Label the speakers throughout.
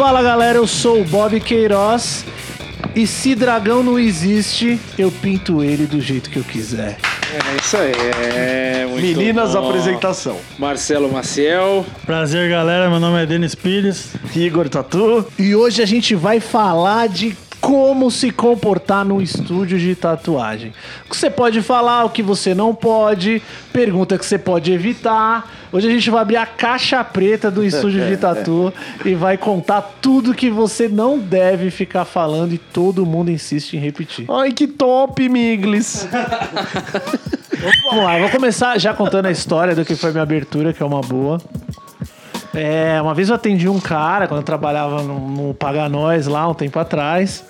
Speaker 1: Fala galera, eu sou o Bob Queiroz. E se dragão não existe, eu pinto ele do jeito que eu quiser.
Speaker 2: É isso aí. É, muito
Speaker 3: Meninas,
Speaker 2: bom.
Speaker 3: apresentação.
Speaker 2: Marcelo Maciel.
Speaker 4: Prazer, galera. Meu nome é Denis Pires.
Speaker 3: Igor Tatu.
Speaker 1: E hoje a gente vai falar de como se comportar no estúdio de tatuagem. O que você pode falar, o que você não pode, pergunta que você pode evitar. Hoje a gente vai abrir a caixa preta do estúdio de tatu e vai contar tudo que você não deve ficar falando e todo mundo insiste em repetir.
Speaker 3: Ai, que top, Miglis.
Speaker 1: Vamos lá, eu vou começar já contando a história do que foi minha abertura, que é uma boa. É, uma vez eu atendi um cara quando eu trabalhava no, no Paga Nós lá um tempo atrás.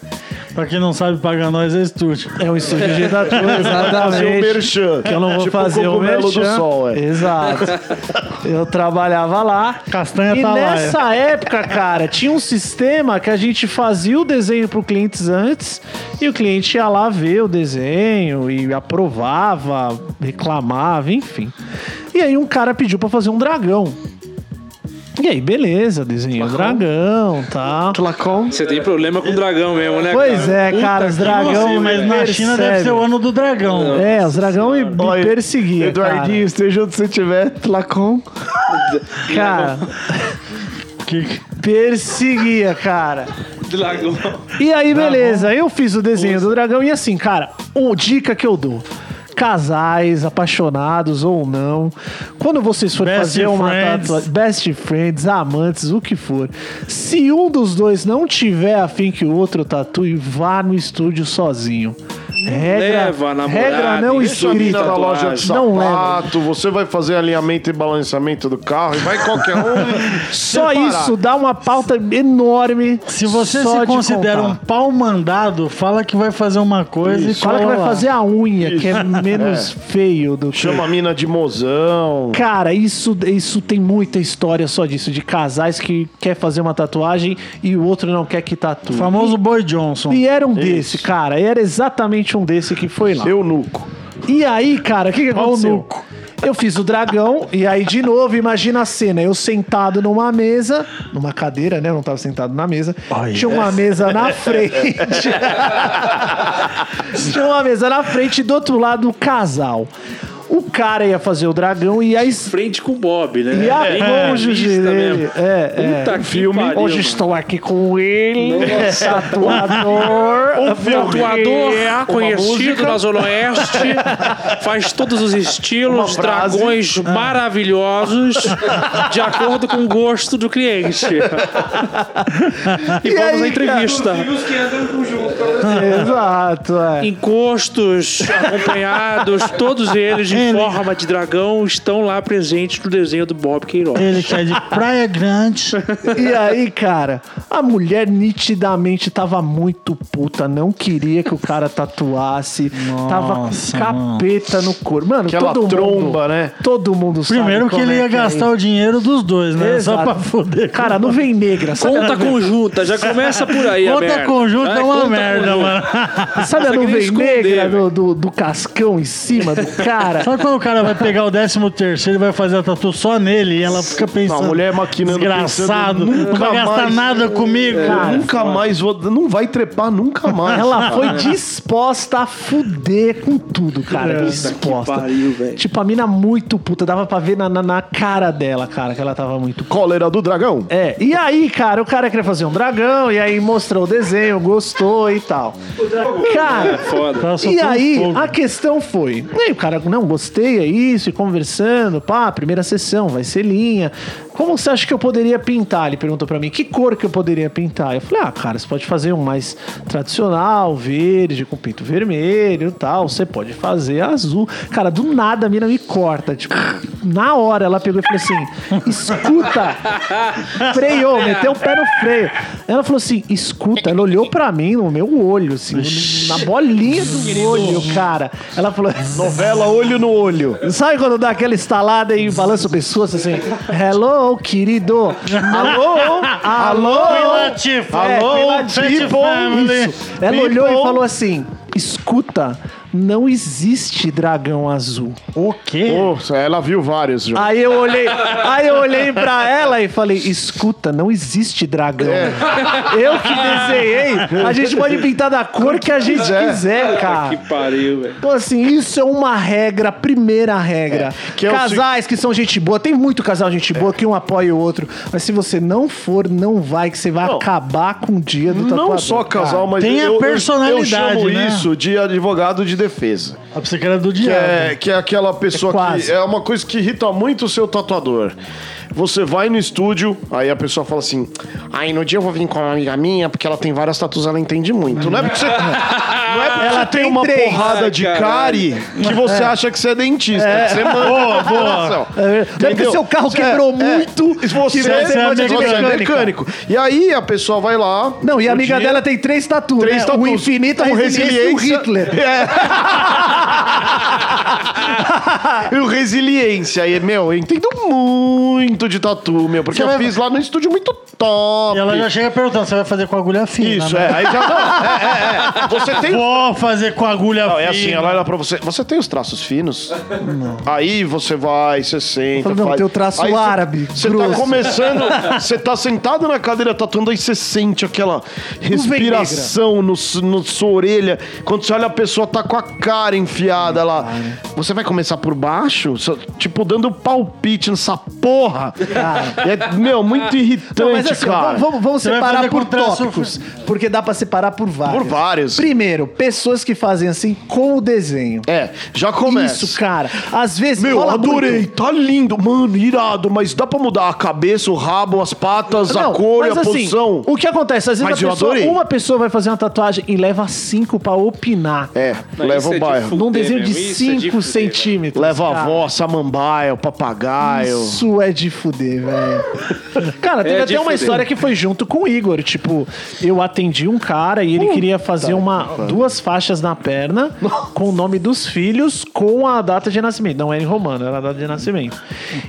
Speaker 4: Pra quem não sabe, paga nós é estúdio.
Speaker 1: É um estúdio de
Speaker 3: Fazer o
Speaker 1: exatamente.
Speaker 3: merchan.
Speaker 1: Que eu não vou
Speaker 3: Tipo
Speaker 1: fazer o
Speaker 3: do
Speaker 1: merchan.
Speaker 3: sol, é.
Speaker 1: Exato. Eu trabalhava lá.
Speaker 4: Castanha
Speaker 1: E
Speaker 4: tá lá.
Speaker 1: nessa época, cara, tinha um sistema que a gente fazia o desenho pro clientes antes e o cliente ia lá ver o desenho e aprovava, reclamava, enfim. E aí um cara pediu pra fazer um dragão. E aí, beleza, desenhei o dragão e tal.
Speaker 3: Tlacom.
Speaker 2: Você tem problema com dragão mesmo, né?
Speaker 1: Pois
Speaker 2: cara?
Speaker 1: é, cara, os dragão.
Speaker 4: Sim, mas na China deve ser o ano do dragão.
Speaker 1: É, os dragão me, me perseguiam.
Speaker 3: Eduardinho, esteja onde você estiver. Tlacom.
Speaker 1: Cara, cara
Speaker 4: Que-
Speaker 1: perseguia, cara.
Speaker 2: Dragão.
Speaker 1: E aí, beleza, eu fiz o desenho do dragão e assim, cara, uma dica que eu dou. Casais, apaixonados ou não, quando vocês forem
Speaker 4: Best
Speaker 1: fazer uma tatuagem, best friends, amantes, o que for, se um dos dois não tiver afim que o outro tatue, vá no estúdio sozinho. Regra,
Speaker 2: leva a namorada,
Speaker 1: regra não escrita.
Speaker 3: na loja de
Speaker 1: Não leva.
Speaker 3: sapato, você vai fazer alinhamento e balanceamento do carro e vai qualquer um.
Speaker 1: Só isso dá uma pauta enorme.
Speaker 4: Se você
Speaker 1: só
Speaker 4: se
Speaker 1: de
Speaker 4: considera um pau mandado, fala que vai fazer uma coisa e
Speaker 1: Fala que vai fazer a unha, que é menos feio do que.
Speaker 3: Chama a mina de mozão.
Speaker 1: Cara, isso, isso tem muita história só disso, de casais que quer fazer uma tatuagem e o outro não quer que tatue.
Speaker 4: O famoso Boy Johnson.
Speaker 1: E era um desse, cara. Era exatamente um desse que foi lá.
Speaker 3: Eunuco.
Speaker 1: E aí, cara, o que, que aconteceu?
Speaker 4: nuco?
Speaker 1: Eu fiz o dragão, e aí, de novo, imagina a cena. Eu sentado numa mesa, numa cadeira, né? Eu não tava sentado na mesa.
Speaker 4: Ai,
Speaker 1: Tinha uma mesa na frente. Tinha uma mesa na frente e do outro lado o casal. O cara ia fazer o dragão e aí.
Speaker 2: Frente com o Bob, né?
Speaker 1: E a
Speaker 2: Bem
Speaker 1: cônjuge
Speaker 2: realista
Speaker 1: dele. É, é.
Speaker 2: Puta que pariu,
Speaker 1: Hoje
Speaker 2: mano.
Speaker 1: estou aqui com ele, tatuador.
Speaker 2: Um tatuador
Speaker 1: uma
Speaker 2: conhecido na Zona Oeste, faz todos os estilos, dragões maravilhosos, de acordo com o gosto do cliente. E, vamos
Speaker 1: aí,
Speaker 2: à entrevista.
Speaker 1: Exato, é.
Speaker 2: Encostos acompanhados, todos eles de forma de dragão, estão lá presentes no desenho do Bob Queiroz.
Speaker 4: Ele que é de Praia Grande.
Speaker 1: E aí, cara, a mulher nitidamente tava muito puta, não queria que o cara tatuasse, tava com
Speaker 4: Nossa,
Speaker 1: capeta no corpo. Mano,
Speaker 3: Aquela
Speaker 1: todo
Speaker 3: tromba,
Speaker 1: mundo,
Speaker 3: né?
Speaker 1: Todo mundo sabe
Speaker 4: Primeiro que ele
Speaker 1: é
Speaker 4: ia
Speaker 1: é
Speaker 4: gastar o dinheiro dos dois, né?
Speaker 1: Exato.
Speaker 4: Só pra foder.
Speaker 1: Cara, nuvem negra, sabe? a
Speaker 2: Conta conjunta, já começa por aí
Speaker 4: Conta conjunta é uma
Speaker 2: conta
Speaker 4: merda,
Speaker 2: conjunta.
Speaker 4: mano.
Speaker 1: Sabe a
Speaker 2: nem
Speaker 1: nuvem negra do, do, do cascão em cima do cara?
Speaker 4: Sabe quando o cara vai pegar o décimo terceiro e vai fazer a tatu só nele e ela fica pensando.
Speaker 3: A mulher maquinando,
Speaker 4: Desgraçado,
Speaker 3: pensando,
Speaker 4: não vai gastar
Speaker 3: mais-
Speaker 4: nada comigo.
Speaker 3: Eu nunca mais vou. Não vai trepar nunca mais.
Speaker 1: Ela foi disposta a fuder com tudo, cara. disposta.
Speaker 2: que pariu,
Speaker 1: tipo, a mina muito puta. Dava pra ver na, na, na cara dela, cara, que ela tava muito.
Speaker 3: Cólera do dragão.
Speaker 1: É, e aí, cara, o cara queria fazer um dragão, e aí mostrou o desenho, gostou e tal. Cara,
Speaker 2: Foda.
Speaker 4: Ela
Speaker 1: e aí, a questão foi. E aí, o cara, não, gostei, é isso, e conversando, pá, primeira sessão, vai ser linha. Como você acha que eu poderia pintar? Ele perguntou pra mim, que cor que eu poderia pintar? Eu falei, ah, cara, você pode fazer um mais tradicional, verde, com pinto vermelho e tal. Você pode fazer azul. Cara, do nada a mina me corta. Tipo, na hora ela pegou e falou assim: escuta, freou, meteu o pé no freio. Ela falou assim: escuta, ela olhou pra mim no meu olho, assim, na bolinha do olho, cara. Ela falou:
Speaker 3: Novela Olho no Olho.
Speaker 1: Sabe quando dá aquela estalada e balança o pescoço assim? Hello, querido. Alô? Alô?
Speaker 4: Latifah.
Speaker 1: É,
Speaker 3: Alô.
Speaker 4: Pet Family.
Speaker 1: Isso. Ela olhou e falou assim: escuta, não existe dragão azul.
Speaker 4: O quê?
Speaker 3: Ela viu vários já.
Speaker 1: Aí eu olhei, aí eu olhei pra ela e falei: escuta, não existe dragão. Eu que desenhei, a gente pode pintar da cor que a gente
Speaker 3: quiser.
Speaker 1: quiser, cara.
Speaker 2: Que pariu, velho.
Speaker 1: Então, assim, isso é uma regra, primeira regra.
Speaker 3: que é
Speaker 1: Casais que são gente boa, tem muito casal gente boa que um apoia o outro. Mas se você não for, não vai, que você vai
Speaker 3: Não.
Speaker 1: acabar com o dia do tatuador.
Speaker 3: Não só casal,
Speaker 1: cara.
Speaker 3: mas
Speaker 4: Tem a
Speaker 3: eu, eu-
Speaker 4: personalidade,
Speaker 3: eu chamo
Speaker 4: né?
Speaker 3: isso de advogado de defesa.
Speaker 4: A que era do
Speaker 3: Que
Speaker 4: diabo.
Speaker 3: é, que é aquela pessoa
Speaker 1: É
Speaker 3: que é uma coisa que irrita muito o seu tatuador. Você vai no estúdio, aí a pessoa fala assim: Ai, no dia eu vou vir com uma amiga minha, porque ela tem várias tatuas, ela entende muito. Não é porque você, não é porque
Speaker 1: Ela
Speaker 3: você tem
Speaker 1: tem
Speaker 3: uma
Speaker 1: três.
Speaker 3: porrada
Speaker 2: Ai,
Speaker 3: de cárie que você acha que você é dentista. Que você manda boa, boa.
Speaker 1: É, não é porque seu carro quebrou muito
Speaker 3: E você,
Speaker 1: que você
Speaker 3: é, você é mecânico. E aí a pessoa vai lá.
Speaker 1: Não, e a amiga
Speaker 3: dia-
Speaker 1: dela tem três tatuas,
Speaker 3: Três
Speaker 1: né?
Speaker 3: tatuas.
Speaker 1: O infinito, a
Speaker 3: O
Speaker 1: resiliência, e o Hitler.
Speaker 3: e o resiliência. E, meu, eu entendo muito de tatu, meu, porque
Speaker 4: Você
Speaker 3: eu
Speaker 4: vai-
Speaker 3: fiz lá no estúdio muito top.
Speaker 4: E ela já chega perguntando: você vai fazer com agulha fina?
Speaker 3: Isso,
Speaker 4: né?
Speaker 3: é. Aí já. Não, é, é, é. Você tem.
Speaker 4: Vou fazer com agulha
Speaker 3: Não,
Speaker 4: fina.
Speaker 3: é assim, ela olha pra você. Você tem os traços finos? Aí você vai, você senta.
Speaker 1: Fala, não,
Speaker 3: faz.
Speaker 1: tem o traço
Speaker 3: você-
Speaker 1: árabe,
Speaker 3: Você tá
Speaker 1: grosso.
Speaker 3: começando. Você tá sentado na cadeira tatuando, aí você sente aquela respiração no, no sua orelha. Quando você olha, a pessoa tá com a cara enfiada lá. Você vai começar por baixo? Só, Tipo, dando palpite nessa porra. É, meu, muito irritante,
Speaker 1: Não, mas assim,
Speaker 3: cara.
Speaker 1: vamos, vamos
Speaker 4: Você vai
Speaker 1: separar
Speaker 4: fazer
Speaker 1: por
Speaker 4: com traço-
Speaker 1: tópicos. Porque dá pra separar por vários.
Speaker 3: Por vários.
Speaker 1: Primeiro, pessoas que fazem assim com o desenho.
Speaker 3: É, já começa.
Speaker 1: Isso, cara. Às vezes.
Speaker 3: Meu,
Speaker 1: rola
Speaker 3: adorei,
Speaker 1: muito.
Speaker 3: tá lindo, mano, irado, mas dá pra mudar a cabeça, o rabo, as patas, a
Speaker 1: Não,
Speaker 3: cor e
Speaker 1: mas
Speaker 3: a
Speaker 1: assim,
Speaker 3: posição?
Speaker 1: O que acontece? Às vezes
Speaker 3: Mas
Speaker 1: a
Speaker 3: eu
Speaker 1: pessoa-
Speaker 3: adorei.
Speaker 1: uma pessoa vai fazer uma tatuagem e leva cinco pra opinar.
Speaker 3: É,
Speaker 2: Não,
Speaker 3: leva
Speaker 2: isso
Speaker 3: o
Speaker 2: é de
Speaker 3: bairro.
Speaker 2: fuder
Speaker 1: Num desenho de
Speaker 2: mesmo, isso é de
Speaker 1: 5
Speaker 2: fuder,
Speaker 1: centímetros.
Speaker 3: Leva a
Speaker 1: cara.
Speaker 3: avó, samambaia, o papagaio.
Speaker 1: Isso é de fuder, velho. Cara, teve
Speaker 2: É
Speaker 1: até
Speaker 2: de
Speaker 1: uma
Speaker 2: fuder.
Speaker 1: história que foi junto com o Igor. Tipo, eu atendi um cara e ele queria fazer uma, duas faixas na perna com o nome dos filhos com a data de nascimento. Não era em romano, era a data de nascimento.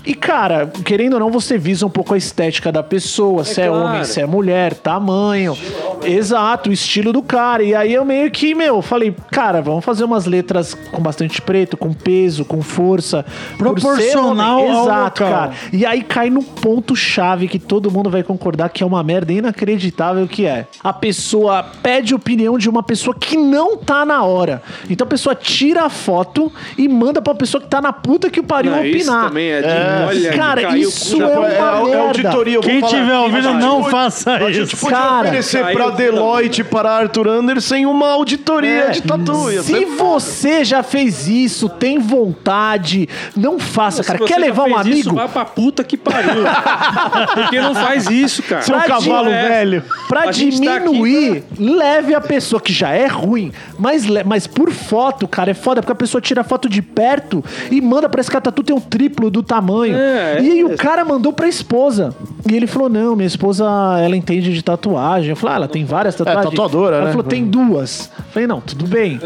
Speaker 1: E, cara, querendo ou não, você visa um pouco a estética da pessoa. se é
Speaker 2: claro.
Speaker 1: homem, se é mulher, tamanho. Exato, o estilo do cara. E aí eu meio que, meu, falei, cara, vamos fazer umas letras com bastante preto, com peso, com força. Por ser
Speaker 4: Proporcional
Speaker 1: homem.
Speaker 4: ao
Speaker 1: Exato,
Speaker 4: local.
Speaker 1: cara. E aí cai no ponto-chave que todo mundo vai concordar que é uma merda inacreditável que é. A pessoa pede opinião de uma pessoa que não tá na hora. Então a pessoa tira a foto e manda pra pessoa que tá na puta que o pariu
Speaker 2: Não, isso
Speaker 1: opinar.
Speaker 2: também é de. Olha,
Speaker 1: Cara, isso é uma
Speaker 3: é, é
Speaker 1: merda.
Speaker 3: auditoria. vou
Speaker 4: Quem
Speaker 3: falar
Speaker 4: tiver ouvindo, não
Speaker 3: pode-
Speaker 4: faça
Speaker 3: A gente
Speaker 4: isso.
Speaker 3: podia
Speaker 1: Cara,
Speaker 3: oferecer pra Deloitte, para Arthur Anderson, uma auditoria
Speaker 1: É.
Speaker 3: de tatu.
Speaker 1: Se você já fez isso, tem vontade, não faça, cara. Quer levar um amigo?
Speaker 2: Isso, vai pra puta que pariu. Porque não faz isso, cara.
Speaker 3: Seu
Speaker 1: Pra
Speaker 3: cavalo
Speaker 1: di-
Speaker 3: velho.
Speaker 1: Pra
Speaker 2: A gente tá aqui
Speaker 1: diminuir, leve a pessoa que já é ruim, mas, le- mas por foto, cara, é foda, porque a pessoa tira foto de perto e manda pra esse cara, tatu tem um triplo do tamanho.
Speaker 2: É,
Speaker 1: e aí
Speaker 2: é.
Speaker 1: o cara mandou pra esposa. E ele falou: não, minha esposa, ela entende de tatuagem. Eu falei, ah, ela tem várias tatuagens.
Speaker 3: tatuadora,
Speaker 1: ela
Speaker 3: né?
Speaker 1: falou, tem duas. Eu falei, não, tudo bem.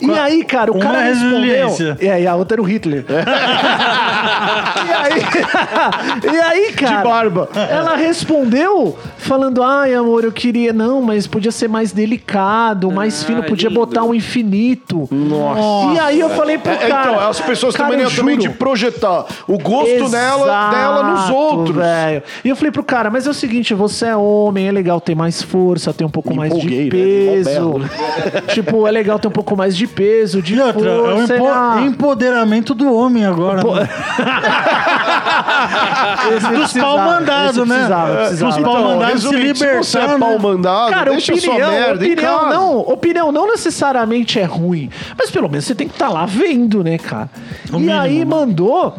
Speaker 1: E aí, cara, o
Speaker 4: Uma
Speaker 1: cara
Speaker 4: é
Speaker 1: respondeu. E aí, a outra era o Hitler. e aí, e aí, cara.
Speaker 3: de barba.
Speaker 1: Ela respondeu falando: Ai, amor, eu queria. Não, mas podia ser mais delicado, mais
Speaker 2: Ah,
Speaker 1: fino, podia
Speaker 2: lindo.
Speaker 1: botar um infinito.
Speaker 3: Nossa.
Speaker 1: E aí eu falei pro
Speaker 3: É,
Speaker 1: cara.
Speaker 3: então, as pessoas
Speaker 1: cara,
Speaker 3: também, também de projetar o gosto dela, dela nos
Speaker 1: Exato,
Speaker 3: outros.
Speaker 1: velho. E eu falei pro cara, mas é o seguinte, você é homem, é legal ter mais força, ter um pouco mais de
Speaker 3: né?
Speaker 1: peso.
Speaker 3: Mó
Speaker 1: tipo, é legal ter um pouco mais de peso, de
Speaker 4: E outra, é o
Speaker 1: força. sei
Speaker 4: empo-
Speaker 1: lá.
Speaker 4: empoderamento do homem agora. né? Dos pau mandado, né?
Speaker 1: precisava, precisava.
Speaker 4: Dos pau
Speaker 3: Então,
Speaker 4: mandado se
Speaker 3: resumindo, se você é pau mandado,
Speaker 1: Cara,
Speaker 3: deixa
Speaker 1: opinião,
Speaker 3: sua merda
Speaker 1: opinião não, opinião não necessariamente é ruim, mas pelo menos você tem que estar lá vendo, né, cara? e
Speaker 4: mínimo,
Speaker 1: aí
Speaker 4: né?
Speaker 1: mandou.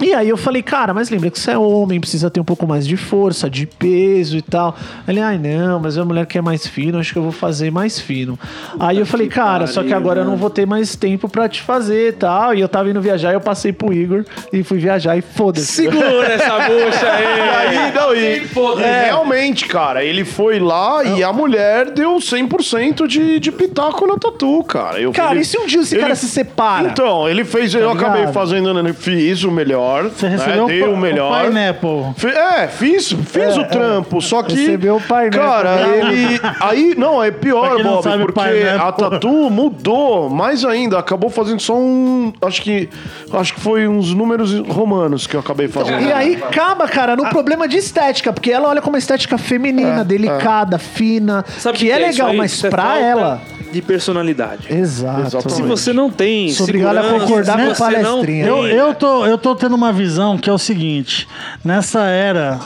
Speaker 1: E aí eu falei, cara, mas lembra que você é homem, precisa ter um pouco mais de força, de peso e tal. Ele, ai não, mas a mulher quer mais fino, acho que eu vou fazer mais fino. Aí eu falei, cara, só que
Speaker 2: pariu,
Speaker 1: agora eu não
Speaker 2: mano.
Speaker 1: vou ter mais tempo pra te fazer e tal. E eu tava indo viajar, eu passei pro Igor e fui viajar e foda-se.
Speaker 2: Segura essa bucha
Speaker 3: E
Speaker 2: aí.
Speaker 3: aí, não, e, e realmente, cara, ele foi lá e a mulher deu 100% de, de pitaco na tatu, cara. Eu,
Speaker 1: Cara,
Speaker 3: ele-
Speaker 1: e se um dia esse
Speaker 3: ele-
Speaker 1: cara se separa?
Speaker 3: Então, ele fez, eu
Speaker 1: Tá ligado?
Speaker 3: acabei fazendo, né, fiz o melhor, melhor.
Speaker 4: Você
Speaker 3: né?
Speaker 4: recebeu
Speaker 3: Dei
Speaker 4: o,
Speaker 3: o melhor.
Speaker 4: o Pineapple.
Speaker 3: É, fiz, fiz o trampo, só que.
Speaker 1: Recebeu o painel
Speaker 3: Cara, ele. Aí, não, é pior, Bob,
Speaker 4: sabe,
Speaker 3: porque
Speaker 4: painel-
Speaker 3: a Tatu mudou mais ainda. Acabou fazendo só um. Acho que. Acho que foi uns números romanos que eu acabei fazendo.
Speaker 1: E aí acaba, cara, no problema de estética, porque ela olha como uma estética feminina, delicada, fina,
Speaker 2: Sabe o
Speaker 1: que é legal,
Speaker 2: aí?
Speaker 1: mas
Speaker 2: é
Speaker 1: pra ela.
Speaker 2: De personalidade.
Speaker 1: Exato.
Speaker 3: Exatamente.
Speaker 2: Se você não tem
Speaker 1: Sou obrigado a concordar com
Speaker 2: você não
Speaker 1: palestrinha.
Speaker 2: tem-
Speaker 4: Eu, eu, tô, eu tô tendo uma visão que é o seguinte: nessa era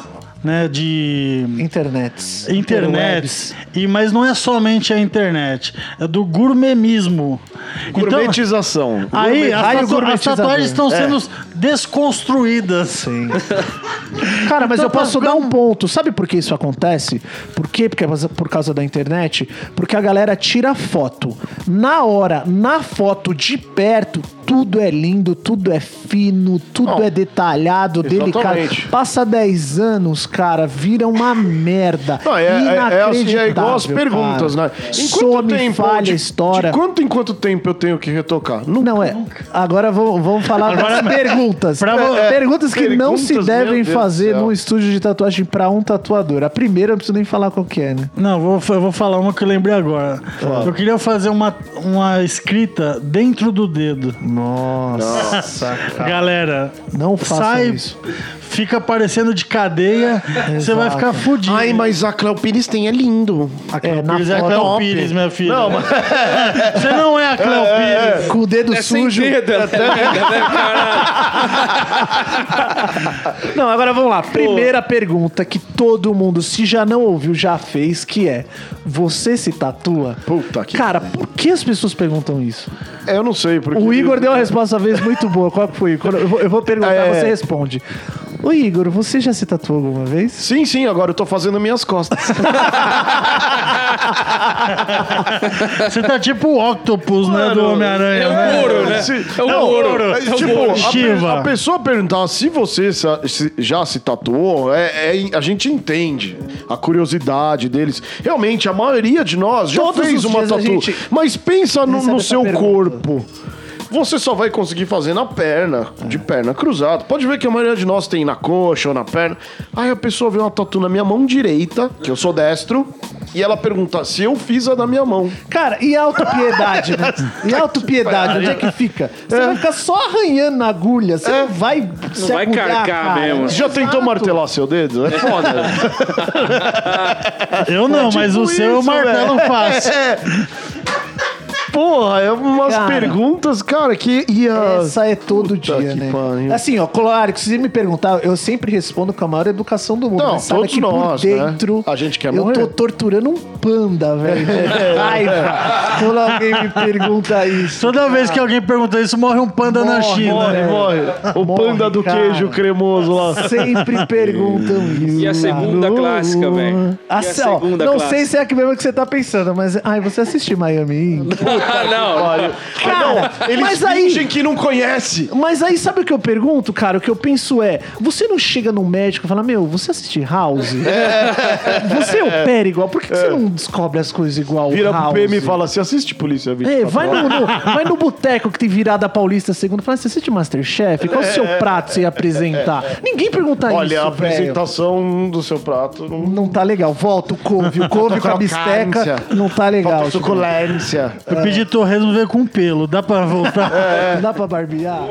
Speaker 4: né, de
Speaker 1: Internets.
Speaker 4: internet, e, mas não é somente a internet, é do gourmetismo. Então,
Speaker 3: Gourmetização.
Speaker 4: aí as, as tatuagens estão
Speaker 3: É.
Speaker 4: desconstruídas.
Speaker 1: Sim. Cara, mas
Speaker 4: Então
Speaker 1: eu posso
Speaker 4: tá
Speaker 1: dar um ponto. Sabe por que isso acontece? Por quê? Porque é por causa da internet. Porque a galera tira foto. Na hora, na foto de perto, tudo é lindo, tudo é fino, tudo
Speaker 3: Não.
Speaker 1: é detalhado, delicado.
Speaker 3: Exatamente.
Speaker 1: Passa 10 anos, cara, vira uma merda.
Speaker 3: Não, é, é, é assim, é igual as
Speaker 1: Inacreditável,
Speaker 3: perguntas,
Speaker 1: cara.
Speaker 3: né? Em quanto
Speaker 1: Some,
Speaker 3: tempo?
Speaker 1: falha
Speaker 3: de,
Speaker 1: história.
Speaker 3: De quanto em quanto tempo eu tenho que retocar? Nunca.
Speaker 1: Não é. Agora vamos, vamos falar das perguntas.
Speaker 4: Pra vo-
Speaker 1: É, perguntas que não se
Speaker 3: perguntas,
Speaker 1: devem fazer num estúdio de tatuagem pra um tatuador. A primeira eu não preciso nem falar qual que é, né?
Speaker 4: Não, vou, eu vou falar uma que eu lembrei agora. Eu queria fazer uma, uma escrita dentro do dedo.
Speaker 1: Nossa,
Speaker 4: Galera,
Speaker 1: Não façam
Speaker 4: sai,
Speaker 1: isso.
Speaker 4: Fica parecendo de cadeia, você vai ficar fudido.
Speaker 3: Ai, mas a Cléo Pires tem é lindo.
Speaker 1: É, na
Speaker 4: Pires é a Cleo
Speaker 3: top.
Speaker 4: Pires, minha filha.
Speaker 3: Não, mas-
Speaker 4: Você não é a Cleo Pires.
Speaker 1: com o dedo
Speaker 2: É sem
Speaker 1: sujo.
Speaker 2: dedo, ela é linda, né?
Speaker 1: Não, agora vamos lá. Primeira pergunta que todo mundo, se já não ouviu, já fez, que é: Você se tatua?
Speaker 3: Puta que
Speaker 1: Cara, por que as pessoas perguntam isso?
Speaker 3: É, eu não sei. Porque
Speaker 1: O Igor deu uma resposta uma vez muito boa. Qual que foi? Eu vou, eu vou perguntar,
Speaker 3: É.
Speaker 1: você responde. Ô Igor, você já se tatuou alguma vez?
Speaker 3: Sim, sim, agora eu tô fazendo minhas costas.
Speaker 4: Você tá tipo o Octopus, né, do Homem-Aranha.
Speaker 2: É o
Speaker 4: né?
Speaker 2: couro, né?
Speaker 3: Se-
Speaker 2: É o
Speaker 3: não,
Speaker 2: couro.
Speaker 3: é,
Speaker 2: É o
Speaker 3: tipo, a, pe-
Speaker 4: Shiva.
Speaker 3: a pessoa perguntar se você se- já se tatuou, é, é- a gente entende a curiosidade deles. Realmente, a maioria de nós já
Speaker 1: Todos
Speaker 3: fez
Speaker 1: os
Speaker 3: uma
Speaker 1: dias a
Speaker 3: tatu.
Speaker 1: gente
Speaker 3: Mas pensa no,
Speaker 1: recebe
Speaker 3: no
Speaker 1: essa
Speaker 3: seu
Speaker 1: pergunta.
Speaker 3: corpo. Você só vai conseguir fazer na perna, de perna cruzada. Pode ver que a maioria de nós tem na coxa ou na perna. Aí a pessoa vê uma tatu na minha mão direita, que eu sou destro, e ela pergunta se eu fiz a da minha mão.
Speaker 1: Cara, e a autopiedade, né? E a autopiedade, onde é que fica? Você vai ficar só arranhando na agulha, você não vai se
Speaker 2: vai
Speaker 1: agulhar,
Speaker 2: carcar
Speaker 1: cara.
Speaker 2: mesmo.
Speaker 3: Você já tentou
Speaker 1: Exato.
Speaker 3: martelar seu dedo? É foda.
Speaker 4: Eu não, mas o
Speaker 3: Tipo
Speaker 4: seu eu martelo fácil.
Speaker 3: Porra, é umas
Speaker 1: Cara.
Speaker 3: perguntas, cara, que ia.
Speaker 1: Essa é todo
Speaker 3: Puta
Speaker 1: dia,
Speaker 3: que
Speaker 1: né?
Speaker 3: pariu.
Speaker 1: Assim, ó, claro, que se você me perguntar, eu sempre respondo com a maior educação do mundo.
Speaker 3: Não,
Speaker 1: mas sabe
Speaker 3: todos
Speaker 1: que
Speaker 3: nós,
Speaker 1: por
Speaker 3: né?
Speaker 1: dentro,
Speaker 3: A gente quer
Speaker 1: eu
Speaker 3: morrer.
Speaker 1: tô torturando um panda, velho. de Raiva. Quando alguém me pergunta isso.
Speaker 4: Toda vez que alguém pergunta isso, morre um panda na
Speaker 1: Morre,
Speaker 4: China.
Speaker 3: Morre, morre. O
Speaker 1: Morre,
Speaker 3: panda do
Speaker 1: cara.
Speaker 3: queijo cremoso lá.
Speaker 1: Sempre perguntam isso.
Speaker 2: E a segunda
Speaker 1: cara.
Speaker 2: clássica, velho? E
Speaker 1: A
Speaker 2: a
Speaker 1: se- ó,
Speaker 2: segunda
Speaker 1: não
Speaker 2: clássica?
Speaker 1: sei se é a mesma que você tá pensando, mas. Ai, você assiste Miami Ink?
Speaker 2: Ah, não.
Speaker 1: Cara,
Speaker 3: Eles
Speaker 1: mas aí.
Speaker 3: fingem que não conhece.
Speaker 1: Mas aí, sabe o que eu pergunto, cara? O que eu penso é: você não chega num médico e fala, meu, você assiste House? Você opera igual, por que, que você não descobre as coisas igual
Speaker 3: Vira
Speaker 1: House?
Speaker 3: pro PM e fala: Você assiste polícia 24
Speaker 1: É, vai no, no- vai no boteco que tem virada paulista segunda e fala: Você assiste Masterchef? Qual o seu prato você ia apresentar? Ninguém pergunta
Speaker 3: É. Olha,
Speaker 1: isso.
Speaker 3: a
Speaker 1: velho.
Speaker 3: apresentação do seu prato não.
Speaker 1: Não tá legal. Volta o couve. O couve com a bisteca não tá legal.
Speaker 3: Falta suculência.
Speaker 4: Eu pedi torresmo veio com pelo. Dá pra voltar?
Speaker 1: Não dá pra barbear?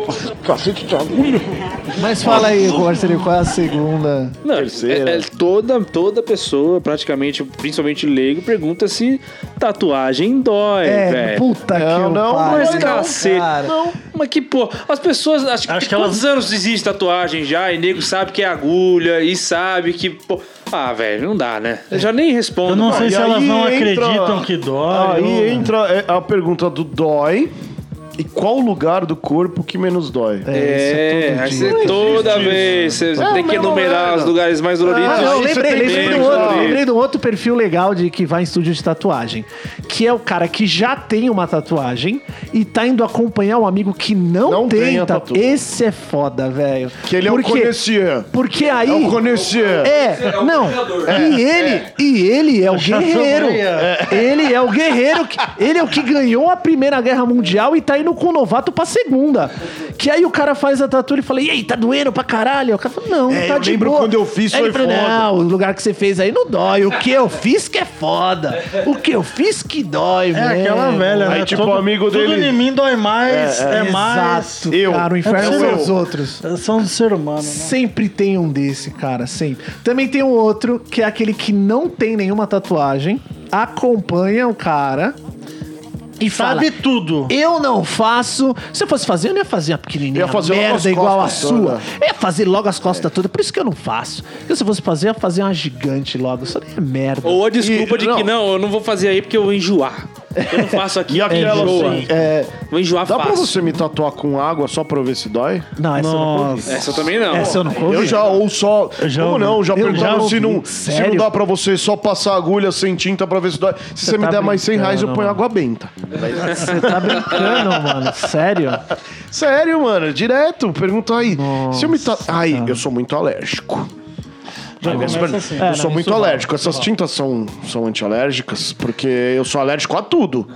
Speaker 1: Mas fala aí, Marcelinho, qual é a segunda?
Speaker 2: Não,
Speaker 3: Terceira.
Speaker 2: é- é toda, toda pessoa, praticamente, principalmente leigo, pergunta se tatuagem dói,
Speaker 1: É,
Speaker 2: velho.
Speaker 1: puta que
Speaker 3: Não,
Speaker 1: eu
Speaker 3: não,
Speaker 1: pariu,
Speaker 2: Mas
Speaker 3: não,
Speaker 2: cacete.
Speaker 1: cara.
Speaker 2: Não. Mas que pô, as pessoas. Acho, que,
Speaker 4: Acho que
Speaker 2: quantos
Speaker 4: elas-
Speaker 2: anos existe tatuagem já? E nego sabe que é agulha e sabe que. Pô, ah, velho, não dá, né? Eu já nem respondo.
Speaker 4: Eu não sei
Speaker 3: E
Speaker 4: se elas não
Speaker 3: entra-
Speaker 4: acreditam que dói.
Speaker 3: Aí
Speaker 4: ou-
Speaker 3: entra é, a pergunta do dói e qual lugar do corpo que menos dói.
Speaker 2: É, aí
Speaker 1: isso é todo
Speaker 2: toda
Speaker 3: existe
Speaker 2: vez você
Speaker 3: É
Speaker 2: tem que enumerar
Speaker 3: merda.
Speaker 2: os lugares mais doloridos.
Speaker 1: Ah, não, lembrei, lembrei, um outro, lembrei de um outro perfil legal de que vai em estúdio de tatuagem. Que é o cara que já tem uma tatuagem e tá indo acompanhar um amigo que não,
Speaker 3: Não
Speaker 1: tem,
Speaker 3: tem a
Speaker 1: tatu. Esse é foda, velho.
Speaker 3: Que ele é
Speaker 1: Por
Speaker 3: um
Speaker 1: quê?
Speaker 3: conhecer.
Speaker 1: Porque aí.
Speaker 3: É um conhecer.
Speaker 1: É, não. e ele, e ele é o guerreiro. Ele é o guerreiro. Que, ele é o que ganhou a Primeira Guerra Mundial e tá indo com o novato pra segunda. Que aí o cara faz a tatu e fala, e aí, tá doendo pra caralho? O cara fala, não,
Speaker 3: É,
Speaker 1: tá
Speaker 3: eu
Speaker 1: de
Speaker 3: lembro
Speaker 1: boa.
Speaker 3: quando eu fiz,
Speaker 1: Aí
Speaker 3: foi
Speaker 1: fala,
Speaker 3: foda.
Speaker 1: Não, o lugar que você fez aí não dói. O que eu fiz que é foda. O que eu fiz que dói,
Speaker 4: É
Speaker 1: mesmo.
Speaker 4: aquela velha,
Speaker 3: Aí,
Speaker 4: né?
Speaker 3: tipo, o amigo
Speaker 4: Tudo
Speaker 3: dele-
Speaker 4: em mim dói mais, é, mais.
Speaker 1: Exato,
Speaker 3: Eu.
Speaker 1: cara. O inferno
Speaker 4: É
Speaker 1: são
Speaker 4: eu.
Speaker 1: os outros.
Speaker 4: São do ser humano, né?
Speaker 1: Sempre tem um desse, cara, sempre. Também tem um outro, que é aquele que não tem nenhuma tatuagem, acompanha o cara e fala...
Speaker 4: Sabe tudo.
Speaker 1: Eu não faço. Se eu fosse fazer, eu não ia fazer uma pequenininha
Speaker 3: Eu ia fazer
Speaker 1: merda
Speaker 3: as
Speaker 1: igual a sua. Eu ia fazer logo as costas todas. Por isso que eu não faço. Porque se eu fosse fazer, eu ia fazer uma gigante logo. Isso daí é merda.
Speaker 2: Ou a desculpa
Speaker 3: E-
Speaker 2: de
Speaker 3: não.
Speaker 2: que não, eu não vou fazer aí porque eu vou enjoar. Eu não faço aqui
Speaker 3: E aquela
Speaker 2: enjoa.
Speaker 3: assim, é,
Speaker 2: Vou enjoar
Speaker 3: dá pra
Speaker 2: fácil.
Speaker 3: você me tatuar com água só pra eu ver se dói?
Speaker 1: Não, essa eu não.
Speaker 4: Nossa.
Speaker 2: Essa eu também não.
Speaker 1: Essa eu não ouvi.
Speaker 3: Eu já, ou só.
Speaker 4: já
Speaker 3: Como
Speaker 4: ouvi.
Speaker 3: não? Já
Speaker 1: Eu
Speaker 3: perguntaram
Speaker 1: já
Speaker 3: se, não, se não dá pra você só passar agulha sem tinta pra ver se dói. Se você, me
Speaker 1: tá
Speaker 3: der mais 100 reais, eu ponho água benta.
Speaker 1: Você tá brincando, mano. Sério?
Speaker 3: Sério, mano, direto. Pergunta aí. se eu me.
Speaker 1: Nossa,
Speaker 3: Ai,
Speaker 1: cara.
Speaker 3: eu sou muito alérgico.
Speaker 4: Já
Speaker 3: Eu
Speaker 4: começa assim.
Speaker 1: É,
Speaker 3: sou
Speaker 1: não,
Speaker 3: muito alérgico. Essas tintas são, são antialérgicas, porque eu sou alérgico a tudo.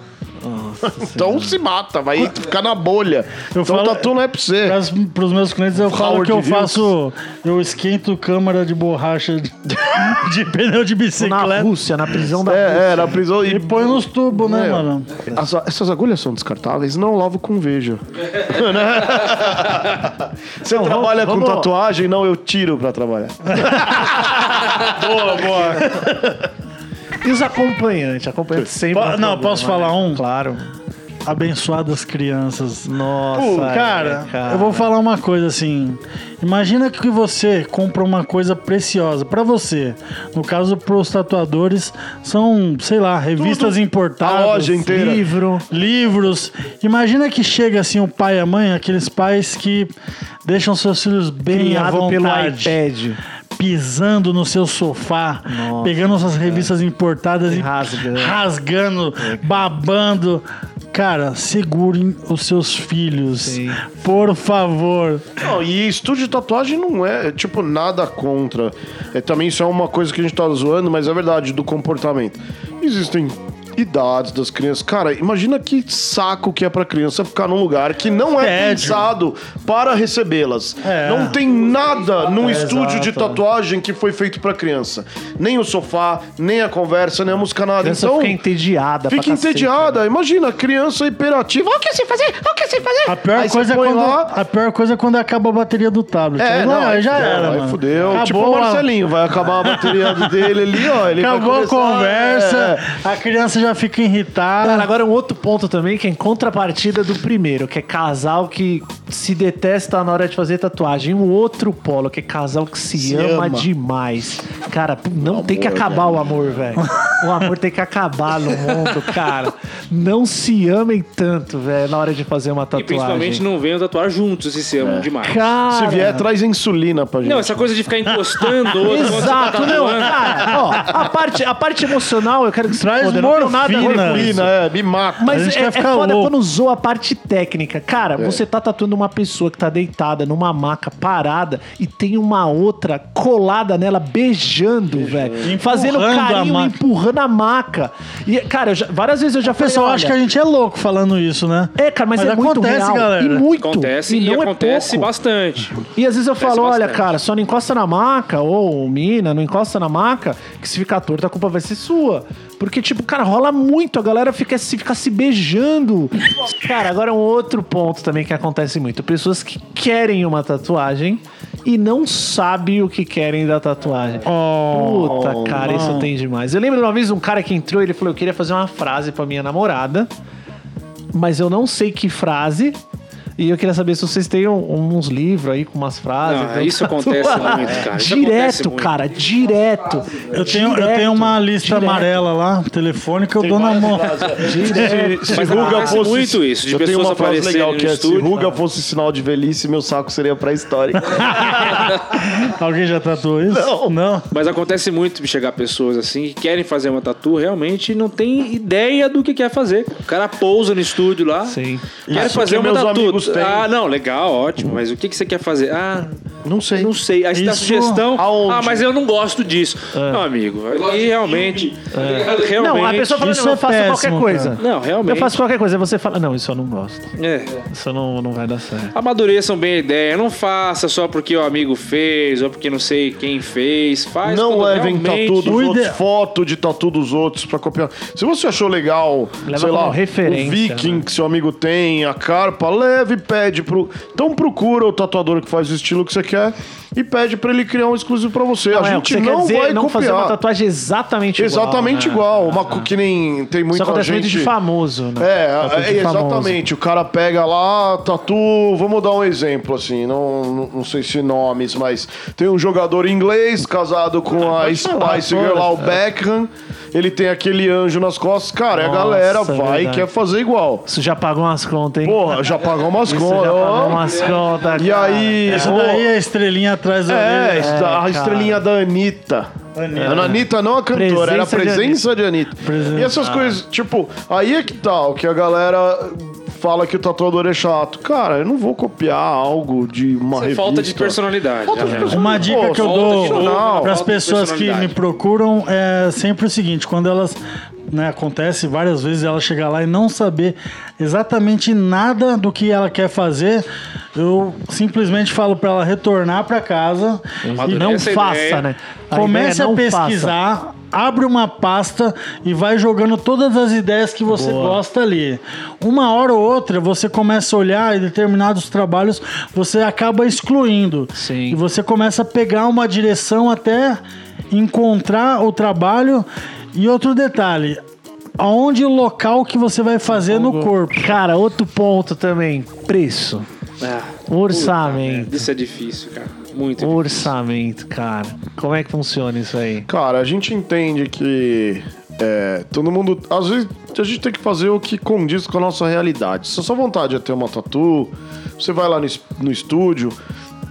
Speaker 3: Então se mata, vai ficar na bolha.
Speaker 4: Eu
Speaker 3: então
Speaker 4: falo-
Speaker 3: tatu não é pra você.
Speaker 4: Para os meus clientes eu falo
Speaker 3: Howard
Speaker 4: que eu
Speaker 3: Hughes.
Speaker 4: faço. Eu esquento câmara de borracha de, de pneu de
Speaker 1: Na
Speaker 4: bicicleta
Speaker 1: Rússia, na prisão da Rússia.
Speaker 3: É, é, na prisão.
Speaker 4: e põe nos tubos, né,
Speaker 3: É.
Speaker 4: mano?
Speaker 3: As- essas agulhas são descartáveis? Não lavo com veja. Você trabalha
Speaker 1: vamos-
Speaker 3: com tatuagem? Não, eu tiro pra trabalhar.
Speaker 4: Boa, boa.
Speaker 1: E os acompanhantes? Acompanhantes sempre.
Speaker 4: Po-
Speaker 1: é
Speaker 4: não,
Speaker 1: problema,
Speaker 4: posso falar
Speaker 1: né?
Speaker 4: um?
Speaker 1: Claro.
Speaker 4: Abençoadas crianças.
Speaker 1: Nossa.
Speaker 4: Pô,
Speaker 1: é,
Speaker 4: cara, eu vou falar uma coisa assim. Imagina que você compra uma coisa preciosa pra você. No caso, pros tatuadores, são, sei lá, revistas importadas.
Speaker 3: A loja inteira.
Speaker 1: Livro.
Speaker 4: livros. Imagina que chega assim o pai e a mãe, aqueles pais que deixam seus filhos bem à
Speaker 1: Criado pelo
Speaker 4: vontade,
Speaker 1: iPad.
Speaker 4: Pisando no seu sofá,
Speaker 1: Nossa,
Speaker 4: pegando suas revistas importadas e
Speaker 1: Rasgando.
Speaker 4: rasgando, babando. Cara, segurem os seus filhos,
Speaker 1: Sim.
Speaker 4: por favor.
Speaker 3: Não, e estúdio de tatuagem não é, tipo, nada contra. É, também isso é uma coisa que a gente tá zoando, mas é verdade, do comportamento. Existem idades das crianças. Cara, imagina que saco que é pra criança ficar num lugar que não é
Speaker 4: Tédio.
Speaker 3: pensado para recebê-las.
Speaker 4: É.
Speaker 3: Não tem nada num estúdio de
Speaker 1: exato.
Speaker 3: tatuagem que foi feito pra criança. Nem o sofá, nem a conversa, nem a música, nada.
Speaker 1: A
Speaker 3: então,
Speaker 1: fica entediada. pra
Speaker 3: fica
Speaker 1: cacete,
Speaker 3: entediada. Imagina, criança hiperativa. O que você fazer? O que você fazer?
Speaker 4: A pior,
Speaker 3: Aí
Speaker 4: coisa é quando,
Speaker 3: lá,
Speaker 4: a pior coisa é quando acaba a bateria do tablet.
Speaker 3: É,
Speaker 4: Aí
Speaker 3: não,
Speaker 4: aí já era,
Speaker 3: aí
Speaker 4: mano.
Speaker 3: fudeu.
Speaker 4: Acabou
Speaker 3: tipo o
Speaker 4: a-
Speaker 3: Marcelinho, vai acabar a bateria dele ali, ó. Ele vai
Speaker 4: Acabou a conversa,
Speaker 3: é,
Speaker 4: a criança já fica irritada.
Speaker 1: Cara, agora um outro ponto também que é em contrapartida do primeiro, que é casal que se detesta na hora de fazer tatuagem. Um outro polo, que é casal que se,
Speaker 3: Se
Speaker 1: ama,
Speaker 3: ama.
Speaker 1: demais. Cara, não tem que acabar o amor, velho. O amor tem que acabar no mundo, cara. Não se amem tanto, velho, na hora de fazer uma
Speaker 2: E
Speaker 1: tatuagem.
Speaker 2: principalmente não venham tatuar juntos se se amam demais.
Speaker 1: Cara,
Speaker 3: Se vier, traz insulina pra gente.
Speaker 2: Não, essa coisa de ficar encostando outro você tá
Speaker 1: Exato, não,
Speaker 2: tatuando.
Speaker 1: cara, ó, a parte, a parte emocional, eu quero que se
Speaker 4: Traz
Speaker 1: foda, não tenho nada
Speaker 4: morfina.
Speaker 3: é, me mata.
Speaker 4: A
Speaker 1: Mas
Speaker 4: gente
Speaker 1: é,
Speaker 4: quer
Speaker 1: é
Speaker 4: ficar
Speaker 1: foda
Speaker 4: louco.
Speaker 1: quando usou a parte técnica. Cara, você tá tatuando uma pessoa que tá deitada numa maca parada e tem uma outra colada nela beijando, velho. Fazendo
Speaker 4: a
Speaker 1: carinho,
Speaker 4: maca.
Speaker 1: empurrando a maca. E, cara, eu já- várias vezes eu já
Speaker 4: O pessoal
Speaker 1: falei,
Speaker 4: acha
Speaker 1: olha,
Speaker 4: que a gente é louco falando isso, né?
Speaker 1: É, cara, mas,
Speaker 4: Mas
Speaker 1: é muito
Speaker 4: acontece,
Speaker 1: real.
Speaker 4: galera.
Speaker 1: E muito.
Speaker 2: Acontece e,
Speaker 1: não é
Speaker 2: acontece
Speaker 1: pouco.
Speaker 2: bastante.
Speaker 1: E às vezes eu falo, olha,
Speaker 2: bastante.
Speaker 1: cara, só não encosta na maca, ou mina, não encosta na maca, que se ficar torto, a culpa vai ser sua. Porque, tipo, cara, rola muito, a galera fica se, fica se beijando. Cara, agora um outro ponto também que acontece muito. Pessoas que querem uma tatuagem e não sabem o que querem da tatuagem. Puta, cara, isso tem demais. Eu lembro de uma vez um cara que entrou, ele falou, eu queria fazer uma frase pra minha namorada, mas eu não sei que frase. E eu queria saber se vocês têm um- uns livros aí com umas frases.
Speaker 2: Não,
Speaker 1: então,
Speaker 2: isso acontece
Speaker 1: tatuagem.
Speaker 2: muito, cara. Isso
Speaker 1: Direto,
Speaker 2: muito.
Speaker 1: cara, direto.
Speaker 4: Eu tenho, eu
Speaker 1: Direto,
Speaker 4: tenho uma lista
Speaker 1: direto.
Speaker 4: amarela lá, telefônica, eu dou na mão.
Speaker 3: Se
Speaker 2: Mas
Speaker 3: ruga
Speaker 2: acontece
Speaker 3: fosse.
Speaker 2: muito isso, de
Speaker 3: eu tenho
Speaker 2: pessoas
Speaker 3: uma frase
Speaker 2: aparecerem
Speaker 3: legal que é:
Speaker 2: estúdio.
Speaker 3: se ruga fosse sinal de velhice, meu saco seria pré-histórico.
Speaker 4: Alguém já tatuou isso?
Speaker 3: Não.
Speaker 4: Não?
Speaker 2: Mas acontece muito de chegar pessoas assim que querem fazer uma tatu realmente e não tem ideia do que quer fazer. O cara pousa no estúdio lá.
Speaker 1: Sim.
Speaker 3: Isso
Speaker 2: fazer uma tatu. Ah, não, legal, ótimo. Mas o que, que você quer fazer? Ah,
Speaker 3: Não sei.
Speaker 2: Não sei. Aí você dá
Speaker 4: Isso
Speaker 2: sugestão.
Speaker 3: aonde?
Speaker 2: Ah, mas eu não gosto disso. Meu amigo, e realmente. Realmente.
Speaker 1: Não, a pessoa fala,
Speaker 4: isso
Speaker 1: não, eu
Speaker 4: é
Speaker 1: faço qualquer
Speaker 4: péssimo,
Speaker 1: coisa.
Speaker 2: Não, realmente.
Speaker 1: Eu faço qualquer coisa. Aí você fala, não, isso eu não gosto.
Speaker 2: É.
Speaker 1: Isso não, não vai dar certo.
Speaker 2: Amadureçam bem a ideia. Não faça só porque o amigo fez ou porque não sei quem fez. Faz
Speaker 3: Não
Speaker 2: quando
Speaker 3: levem
Speaker 2: realmente-
Speaker 3: tatu dos
Speaker 4: O
Speaker 3: outros,
Speaker 4: ide-
Speaker 3: foto de tatu dos outros pra copiar. Se você achou legal,
Speaker 1: Leva
Speaker 3: sei
Speaker 1: como
Speaker 3: lá,
Speaker 1: referência,
Speaker 3: o viking
Speaker 1: né?
Speaker 3: que seu amigo tem, a carpa, leve e pede pro... Então procura o tatuador que faz o estilo que você quer e pede pra ele criar um exclusivo pra você.
Speaker 1: Não,
Speaker 3: a
Speaker 1: é,
Speaker 3: gente
Speaker 1: você quer
Speaker 3: não
Speaker 1: dizer
Speaker 3: vai
Speaker 1: não fazer uma
Speaker 3: copiar.
Speaker 1: tatuagem exatamente igual.
Speaker 3: Exatamente
Speaker 1: né?
Speaker 3: igual. Uma co- que nem tem
Speaker 1: Isso
Speaker 3: muita
Speaker 1: acontece
Speaker 3: gente...
Speaker 1: muito de famoso, né?
Speaker 3: É,
Speaker 1: Tatu
Speaker 3: é,
Speaker 1: de famoso.
Speaker 3: exatamente. O cara pega lá, tatu. Vamos dar um exemplo, assim. Não, não, não sei se nomes, mas tem um jogador inglês casado com a
Speaker 1: pode falar,
Speaker 3: Spice Girl lá, o Beckham. Ele tem aquele anjo nas costas. Cara,
Speaker 1: Nossa,
Speaker 3: a galera vai e quer fazer igual.
Speaker 1: Isso já pagou umas contas, hein?
Speaker 3: Porra, já pagou umas
Speaker 1: Isso
Speaker 3: contas.
Speaker 1: já pagou umas contas,
Speaker 3: E aí.
Speaker 4: Isso daí é a estrelinha atrás da
Speaker 3: É,
Speaker 4: orelha.
Speaker 3: a
Speaker 1: cara.
Speaker 3: estrelinha da Anitta.
Speaker 4: Anitta.
Speaker 3: A Anitta não a cantora, era a
Speaker 1: Presença de
Speaker 3: presença de Anitta.
Speaker 4: Presença.
Speaker 3: E essas coisas, tipo, aí é que tal, que a galera fala que o tatuador é chato. Cara, eu não vou copiar algo de uma
Speaker 2: Isso é
Speaker 3: revista.
Speaker 2: falta de personalidade.
Speaker 3: Falta de
Speaker 2: né?
Speaker 3: personalidade.
Speaker 4: Uma dica
Speaker 3: Pô,
Speaker 4: que eu dou para as pessoas que me procuram é sempre o seguinte: quando elas. Né, acontece várias vezes ela chegar lá e não saber exatamente nada do que ela quer fazer, eu simplesmente falo para ela retornar para casa
Speaker 1: E não faça,
Speaker 2: ideia-
Speaker 1: né? A
Speaker 4: Comece
Speaker 1: é
Speaker 4: a
Speaker 1: não
Speaker 4: pesquisar, abre uma pasta e vai jogando todas as ideias que você
Speaker 1: Boa.
Speaker 4: gosta ali. Uma hora ou outra você começa a olhar e determinados trabalhos você acaba excluindo.
Speaker 1: Sim.
Speaker 4: E você começa a pegar uma direção até encontrar o trabalho. E outro detalhe, aonde o local que você vai fazer no corpo.
Speaker 1: Cara, outro ponto também. Preço.
Speaker 2: Ah,
Speaker 1: Orçamento.
Speaker 2: isso é difícil, cara. Muito.
Speaker 1: Orçamento, cara. Como é que funciona isso aí?
Speaker 3: Cara, a gente entende que é, todo mundo. Às vezes a gente tem que fazer o que condiz com a nossa realidade. Se a sua vontade é ter uma tatu, você vai lá no, no estúdio.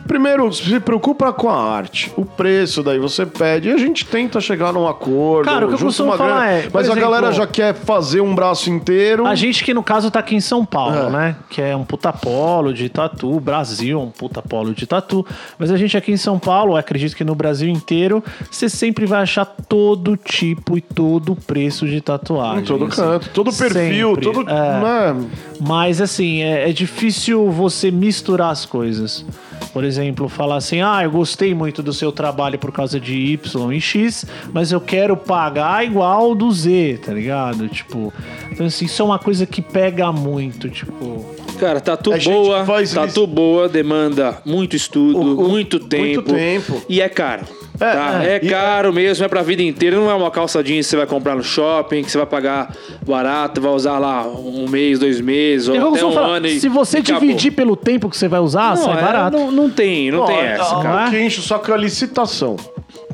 Speaker 3: Primeiro, se preocupa com a arte. O preço, daí você pede e a gente tenta chegar num acordo.
Speaker 1: Cara, o que eu costumo falar
Speaker 3: grana.
Speaker 1: é,
Speaker 3: Mas a
Speaker 1: exemplo,
Speaker 3: galera já quer fazer um braço inteiro.
Speaker 1: A gente que no caso tá aqui em São Paulo,
Speaker 3: É.
Speaker 1: né? Que é um puta polo de tatu. Brasil é um puta polo de tatu. Mas a gente aqui em São Paulo, acredito que no Brasil inteiro, você sempre vai achar todo tipo e todo preço de tatuagem.
Speaker 3: Em todo
Speaker 1: assim.
Speaker 3: canto, todo perfil,
Speaker 1: Sempre,
Speaker 3: todo.
Speaker 1: é.
Speaker 3: Né?
Speaker 1: Mas assim, é, é difícil você misturar as coisas. Por exemplo, falar assim: ah, eu gostei muito do seu trabalho por causa de Y e X, mas eu quero pagar igual do Z, tá ligado? Tipo, então assim, isso é uma coisa que pega muito, tipo.
Speaker 2: Cara, tatu
Speaker 3: A gente
Speaker 2: boa, tatu
Speaker 3: isso.
Speaker 2: boa demanda muito estudo,
Speaker 3: O- o-
Speaker 2: muito tempo.
Speaker 3: tempo.
Speaker 2: E é caro. Tá?
Speaker 3: é,
Speaker 2: É, caro mesmo, é pra vida inteira. Não é uma calça jeans que você vai comprar no shopping, que você vai pagar barato, vai usar lá um mês, dois meses, ou até um
Speaker 1: falar,
Speaker 2: ano. e-
Speaker 1: se você
Speaker 2: e acabou.
Speaker 1: dividir pelo tempo que você vai usar,
Speaker 2: não,
Speaker 1: sai
Speaker 2: é,
Speaker 1: barato.
Speaker 2: Não, não tem, não, tem
Speaker 3: é,
Speaker 2: essa,
Speaker 3: o
Speaker 2: cara.
Speaker 3: que enche só com a licitação.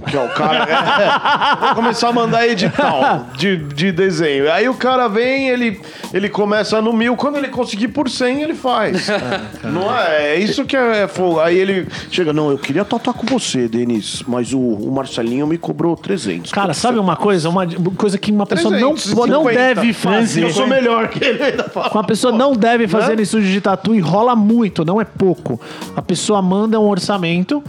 Speaker 3: Que é o cara. é, vai começar a mandar edital de, de desenho. Aí o cara vem, ele, ele começa no mil. Quando ele conseguir por 100, ele faz. não é? É isso que é fogo. Aí ele chega, não, eu queria tatuar com você, Denis, mas o, o Marcelinho me cobrou 300.
Speaker 1: Cara, sabe uma coisa? Uma coisa que uma pessoa não,
Speaker 3: 350.
Speaker 1: não deve fazer.
Speaker 3: Eu sou melhor que ele ainda fala.
Speaker 1: Uma pessoa não deve fazer
Speaker 3: Né?
Speaker 1: estúdio de tatu e rola muito, não é pouco. A pessoa manda um orçamento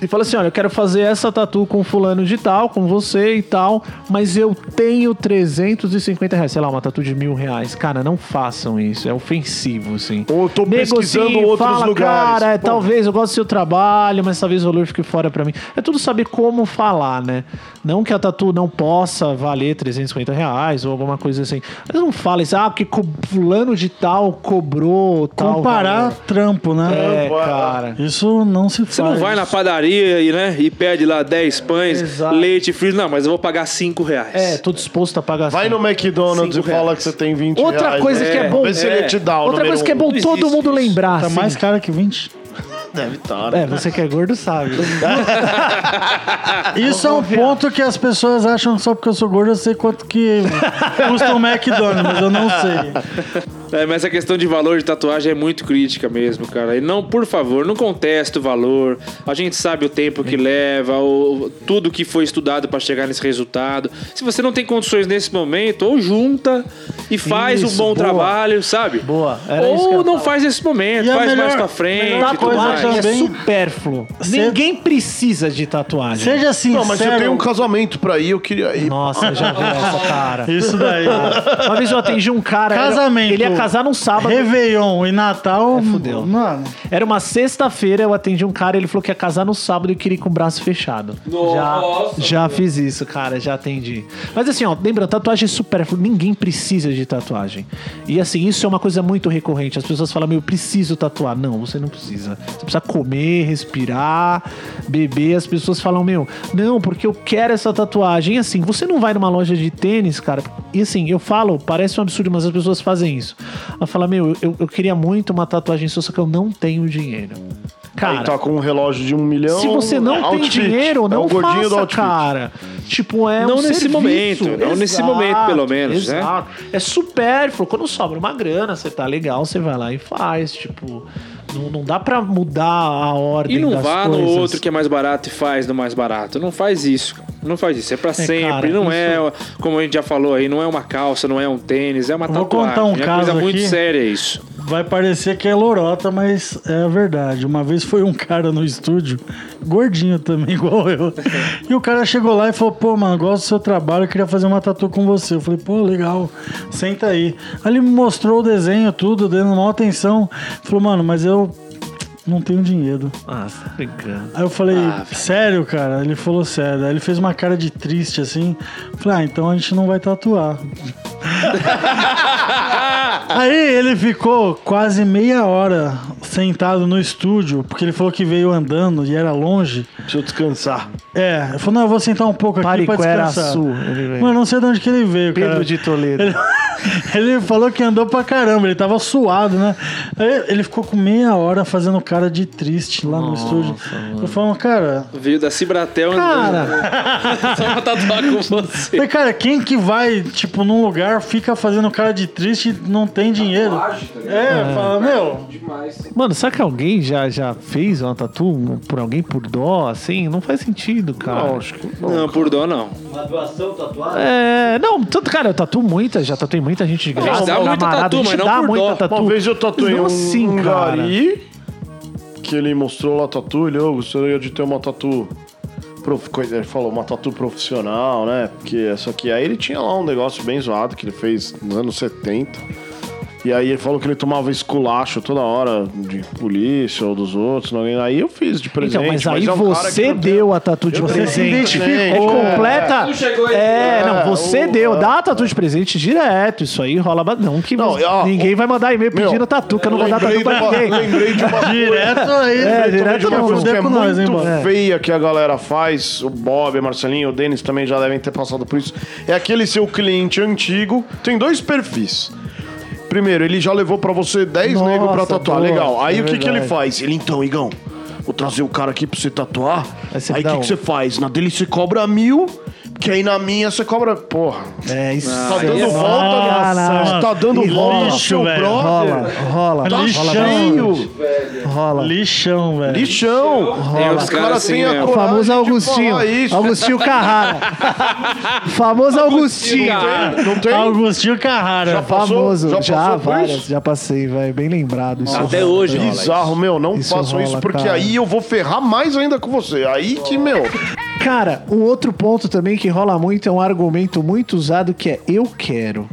Speaker 1: e fala assim: olha, eu quero fazer essa tatu com fulano de tal, com você e tal, mas eu tenho 350 reais, sei lá, uma tatu de mil reais. Cara, não façam isso, é ofensivo, assim.
Speaker 3: Ou eu tô pesquisando
Speaker 1: Negocie,
Speaker 3: outros
Speaker 1: fala,
Speaker 3: lugares.
Speaker 1: Cara, é, talvez eu gosto do seu trabalho, mas talvez o valor fique fora pra mim. É tudo saber como falar, né? Não que a tatu não possa valer 350 reais ou alguma coisa assim. Mas não fala isso, ah, porque fulano de tal cobrou tal.
Speaker 4: Comparar
Speaker 1: valor.
Speaker 4: trampo, né?
Speaker 1: É,
Speaker 3: lá.
Speaker 1: cara.
Speaker 4: Isso não se faz.
Speaker 2: Você não vai na padaria e, né, e pede lá 10 pães,
Speaker 1: Exato.
Speaker 2: leite frio. Não, mas eu vou pagar 5 reais.
Speaker 1: É, tô disposto a pagar
Speaker 3: Vai
Speaker 1: assim.
Speaker 3: no McDonald's e fala
Speaker 2: reais.
Speaker 3: que você tem 20
Speaker 1: Outra
Speaker 3: reais.
Speaker 1: coisa
Speaker 3: né?
Speaker 1: que é bom.
Speaker 3: Vê se ele te dá o
Speaker 1: Outra coisa que é
Speaker 3: um.
Speaker 1: bom
Speaker 2: Não
Speaker 1: todo
Speaker 2: existe
Speaker 1: mundo
Speaker 2: isso.
Speaker 1: lembrar.
Speaker 4: Tá
Speaker 1: assim.
Speaker 4: mais caro que 20.
Speaker 3: Deve estar, né?
Speaker 1: É, você que é gordo sabe.
Speaker 4: Isso é um ponto que as pessoas acham só porque eu sou gordo, eu sei quanto que custa um McDonald's, mas eu não sei.
Speaker 2: É, mas a questão de valor de tatuagem é muito crítica mesmo, cara. E não, por favor, não conteste o valor. A gente sabe o tempo que leva, o, tudo que foi estudado para chegar nesse resultado. Se você não tem condições nesse momento, ou junta e faz
Speaker 1: Isso,
Speaker 2: um bom
Speaker 1: boa.
Speaker 2: trabalho, sabe?
Speaker 1: Boa, era isso que eu
Speaker 2: Ou não
Speaker 1: falar.
Speaker 2: faz nesse momento,
Speaker 4: E
Speaker 2: faz mais
Speaker 4: melhor-
Speaker 2: pra frente. mais.
Speaker 1: Tatuagem é supérfluo.
Speaker 4: Cê-
Speaker 1: Ninguém precisa de tatuagem.
Speaker 4: Seja sincero.
Speaker 3: Não, mas eu tenho um casamento pra ir, eu queria ir.
Speaker 1: Nossa, já vi essa cara.
Speaker 4: Isso daí.
Speaker 1: Uma vez eu atendi um cara. era-
Speaker 4: Casamento.
Speaker 1: Ele ia casar num sábado.
Speaker 4: Réveillon e Natal.
Speaker 1: É, fudeu.
Speaker 4: Mano.
Speaker 1: Era uma sexta-feira, eu atendi um cara, ele falou que ia casar no sábado e queria ir com o braço fechado.
Speaker 2: Nossa,
Speaker 1: já, já fiz isso, cara, já atendi. Mas assim, ó, lembra, tatuagem é supérfluo, ninguém precisa de tatuagem. E assim, isso é uma coisa muito recorrente. As pessoas falam, meu, eu preciso tatuar. Não, você não precisa. Você precisa comer, respirar, beber. As pessoas falam, meu, não, porque eu quero essa tatuagem. E assim, você não vai numa loja de tênis, cara. E assim, eu falo, parece um absurdo, mas as pessoas fazem isso. Ela fala, meu, eu, eu queria muito uma tatuagem sua, só que eu não tenho dinheiro. Cara,
Speaker 3: Aí tá com um relógio de um milhão.
Speaker 1: se você não
Speaker 3: é
Speaker 1: tem
Speaker 3: outfit.
Speaker 1: dinheiro,
Speaker 3: é
Speaker 1: não
Speaker 3: o gordinho do
Speaker 1: faça, cara. Tipo, é
Speaker 2: Não
Speaker 1: um
Speaker 2: nesse
Speaker 1: serviço.
Speaker 2: momento, não nesse momento, pelo menos, né?
Speaker 1: exato. É supérfluo. Quando sobra uma grana, você tá legal, você vai lá e faz. Tipo, não, não dá pra mudar a ordem
Speaker 2: E não
Speaker 1: das
Speaker 2: vá
Speaker 1: coisas.
Speaker 2: no outro que é mais barato e faz no mais barato. Não faz isso. Não faz isso. É pra sempre.
Speaker 1: cara,
Speaker 2: não
Speaker 1: isso-
Speaker 2: é, como a gente já falou aí, não é uma calça, não é um tênis, é uma
Speaker 4: Vou
Speaker 2: tatuagem.
Speaker 4: contar um
Speaker 2: é
Speaker 4: caso
Speaker 2: coisa muito
Speaker 4: aqui.
Speaker 2: séria isso.
Speaker 4: Vai parecer que é lorota, mas é a verdade. Uma vez foi um cara no estúdio, gordinho também, igual eu. E o cara chegou lá e falou: Pô, mano, gosto do seu trabalho, eu queria fazer uma tatu com você. Eu falei: Pô, legal, senta aí. Aí ele me mostrou o desenho, tudo, dando maior atenção. Falou: Mano, mas eu não tenho dinheiro.
Speaker 1: Ah, você tá brincando.
Speaker 4: Aí eu falei, sério, cara? Ele falou sério. Aí ele fez uma cara de triste assim. Eu Falei, ah, então a gente não vai tatuar. Aí ele ficou quase meia hora sentado no estúdio, porque ele falou que veio andando e era longe.
Speaker 3: Deixa eu descansar.
Speaker 4: É, ele falou, não, eu vou sentar um pouco aqui pra descansar.
Speaker 1: Veio.
Speaker 4: Mano, não sei de onde que ele veio, cara.
Speaker 1: Pedro de Toledo.
Speaker 4: Ele, ele falou que andou pra caramba, ele tava suado, né? Aí ele ficou com meia hora fazendo cara de triste lá no estúdio. Eu falei, cara,
Speaker 2: Veio da Cibratel
Speaker 1: Cara,
Speaker 2: Só pra tatuar com você.
Speaker 4: Falei, cara, quem que vai, tipo, num lugar, fica fazendo cara de triste e não tem dinheiro? É, fala, meu,
Speaker 1: mano, será que alguém já, já fez uma tatu por alguém por dó, assim? Não faz sentido, cara.
Speaker 3: Não, acho que não.
Speaker 2: Não, por dó não.
Speaker 5: Uma doação, tatuagem?
Speaker 1: É, não, tanto, cara, eu tatuo muita, já tatuei muita gente de graça.
Speaker 2: dá muita tatu, mas não
Speaker 1: dá
Speaker 2: por
Speaker 1: muita
Speaker 2: dó.
Speaker 1: tatu.
Speaker 3: Uma vez eu tatuei
Speaker 1: Não
Speaker 3: um,
Speaker 1: assim,
Speaker 3: um
Speaker 1: cara.
Speaker 3: gari que ele mostrou lá a tatu, ele, eu gostaria de ter uma tatu. Ele falou, uma tatu profissional, né? Porque essa aqui. Aí ele tinha lá um negócio bem zoado que ele fez nos anos 70. E aí ele falou que ele tomava esculacho toda hora de polícia ou dos outros. não- Aí eu fiz de presente.
Speaker 1: Então, mas aí
Speaker 3: é um cara que
Speaker 1: você
Speaker 3: não
Speaker 1: deu a tatu de
Speaker 3: Eu
Speaker 1: presente.
Speaker 3: se identificou.
Speaker 1: É completa.
Speaker 2: Aí.
Speaker 1: É, não,
Speaker 3: É,
Speaker 1: você
Speaker 3: o-
Speaker 1: deu.
Speaker 3: é.
Speaker 1: Dá a tatu de presente direto. Isso aí rola. Não, que
Speaker 3: Não,
Speaker 1: você-
Speaker 3: ó,
Speaker 1: ninguém
Speaker 3: o-
Speaker 1: vai mandar e-mail
Speaker 3: Meu,
Speaker 1: pedindo tatu, que eu não vou dar tatu pra ninguém.
Speaker 3: Lembrei de uma
Speaker 4: direto aí.
Speaker 1: É,
Speaker 3: Lembrei
Speaker 1: direto
Speaker 3: de uma
Speaker 1: não,
Speaker 3: coisa que é
Speaker 4: com nós, hein,
Speaker 3: muito
Speaker 4: Bob?
Speaker 3: feia que a galera faz, o Bob, a Marcelinho, o Denis também já devem ter passado por isso. É aquele seu cliente antigo, tem dois perfis. Primeiro, ele já levou pra você 10
Speaker 1: Nossa,
Speaker 3: negros pra tatuar,
Speaker 1: boa,
Speaker 3: legal. Aí
Speaker 1: é
Speaker 3: o que, que ele
Speaker 1: verdade.
Speaker 3: faz? Ele, então, Igão, vou trazer o cara aqui pra você tatuar.
Speaker 1: Aí você
Speaker 3: o que,
Speaker 1: um.
Speaker 3: que você faz? Na dele você cobra mil, que aí na minha você cobra. Porra,
Speaker 1: É, isso.
Speaker 3: tá
Speaker 1: aí
Speaker 3: dando volta, você tá dando
Speaker 4: Que
Speaker 3: volta
Speaker 4: lixo,
Speaker 3: seu
Speaker 4: velho.
Speaker 3: brother.
Speaker 1: Rola, rola.
Speaker 3: Tá
Speaker 4: Lixão.
Speaker 3: cheio.
Speaker 1: Rola.
Speaker 4: Lixão, velho.
Speaker 3: Lixão.
Speaker 2: Tem uns
Speaker 3: Os
Speaker 2: caras assim
Speaker 3: têm a
Speaker 2: mesmo.
Speaker 1: O
Speaker 3: coragem
Speaker 1: famoso Augustinho.
Speaker 3: isso.
Speaker 1: Augustinho Carrara. famoso Augustinho.
Speaker 3: Não tem?
Speaker 4: Augustinho Carrara.
Speaker 3: Já passou?
Speaker 1: Famoso.
Speaker 3: Já
Speaker 1: Já, várias.
Speaker 3: isso?
Speaker 1: Já passei, velho. Bem lembrado. Isso
Speaker 2: Até
Speaker 1: rola
Speaker 2: hoje rola
Speaker 3: Bizarro, meu, não
Speaker 1: Isso
Speaker 3: façam isso,
Speaker 1: rola,
Speaker 3: porque
Speaker 1: cara.
Speaker 3: aí eu vou ferrar mais ainda com você. Aí que, meu.
Speaker 1: Cara, um outro ponto também que rola muito é um argumento muito usado que é eu quero.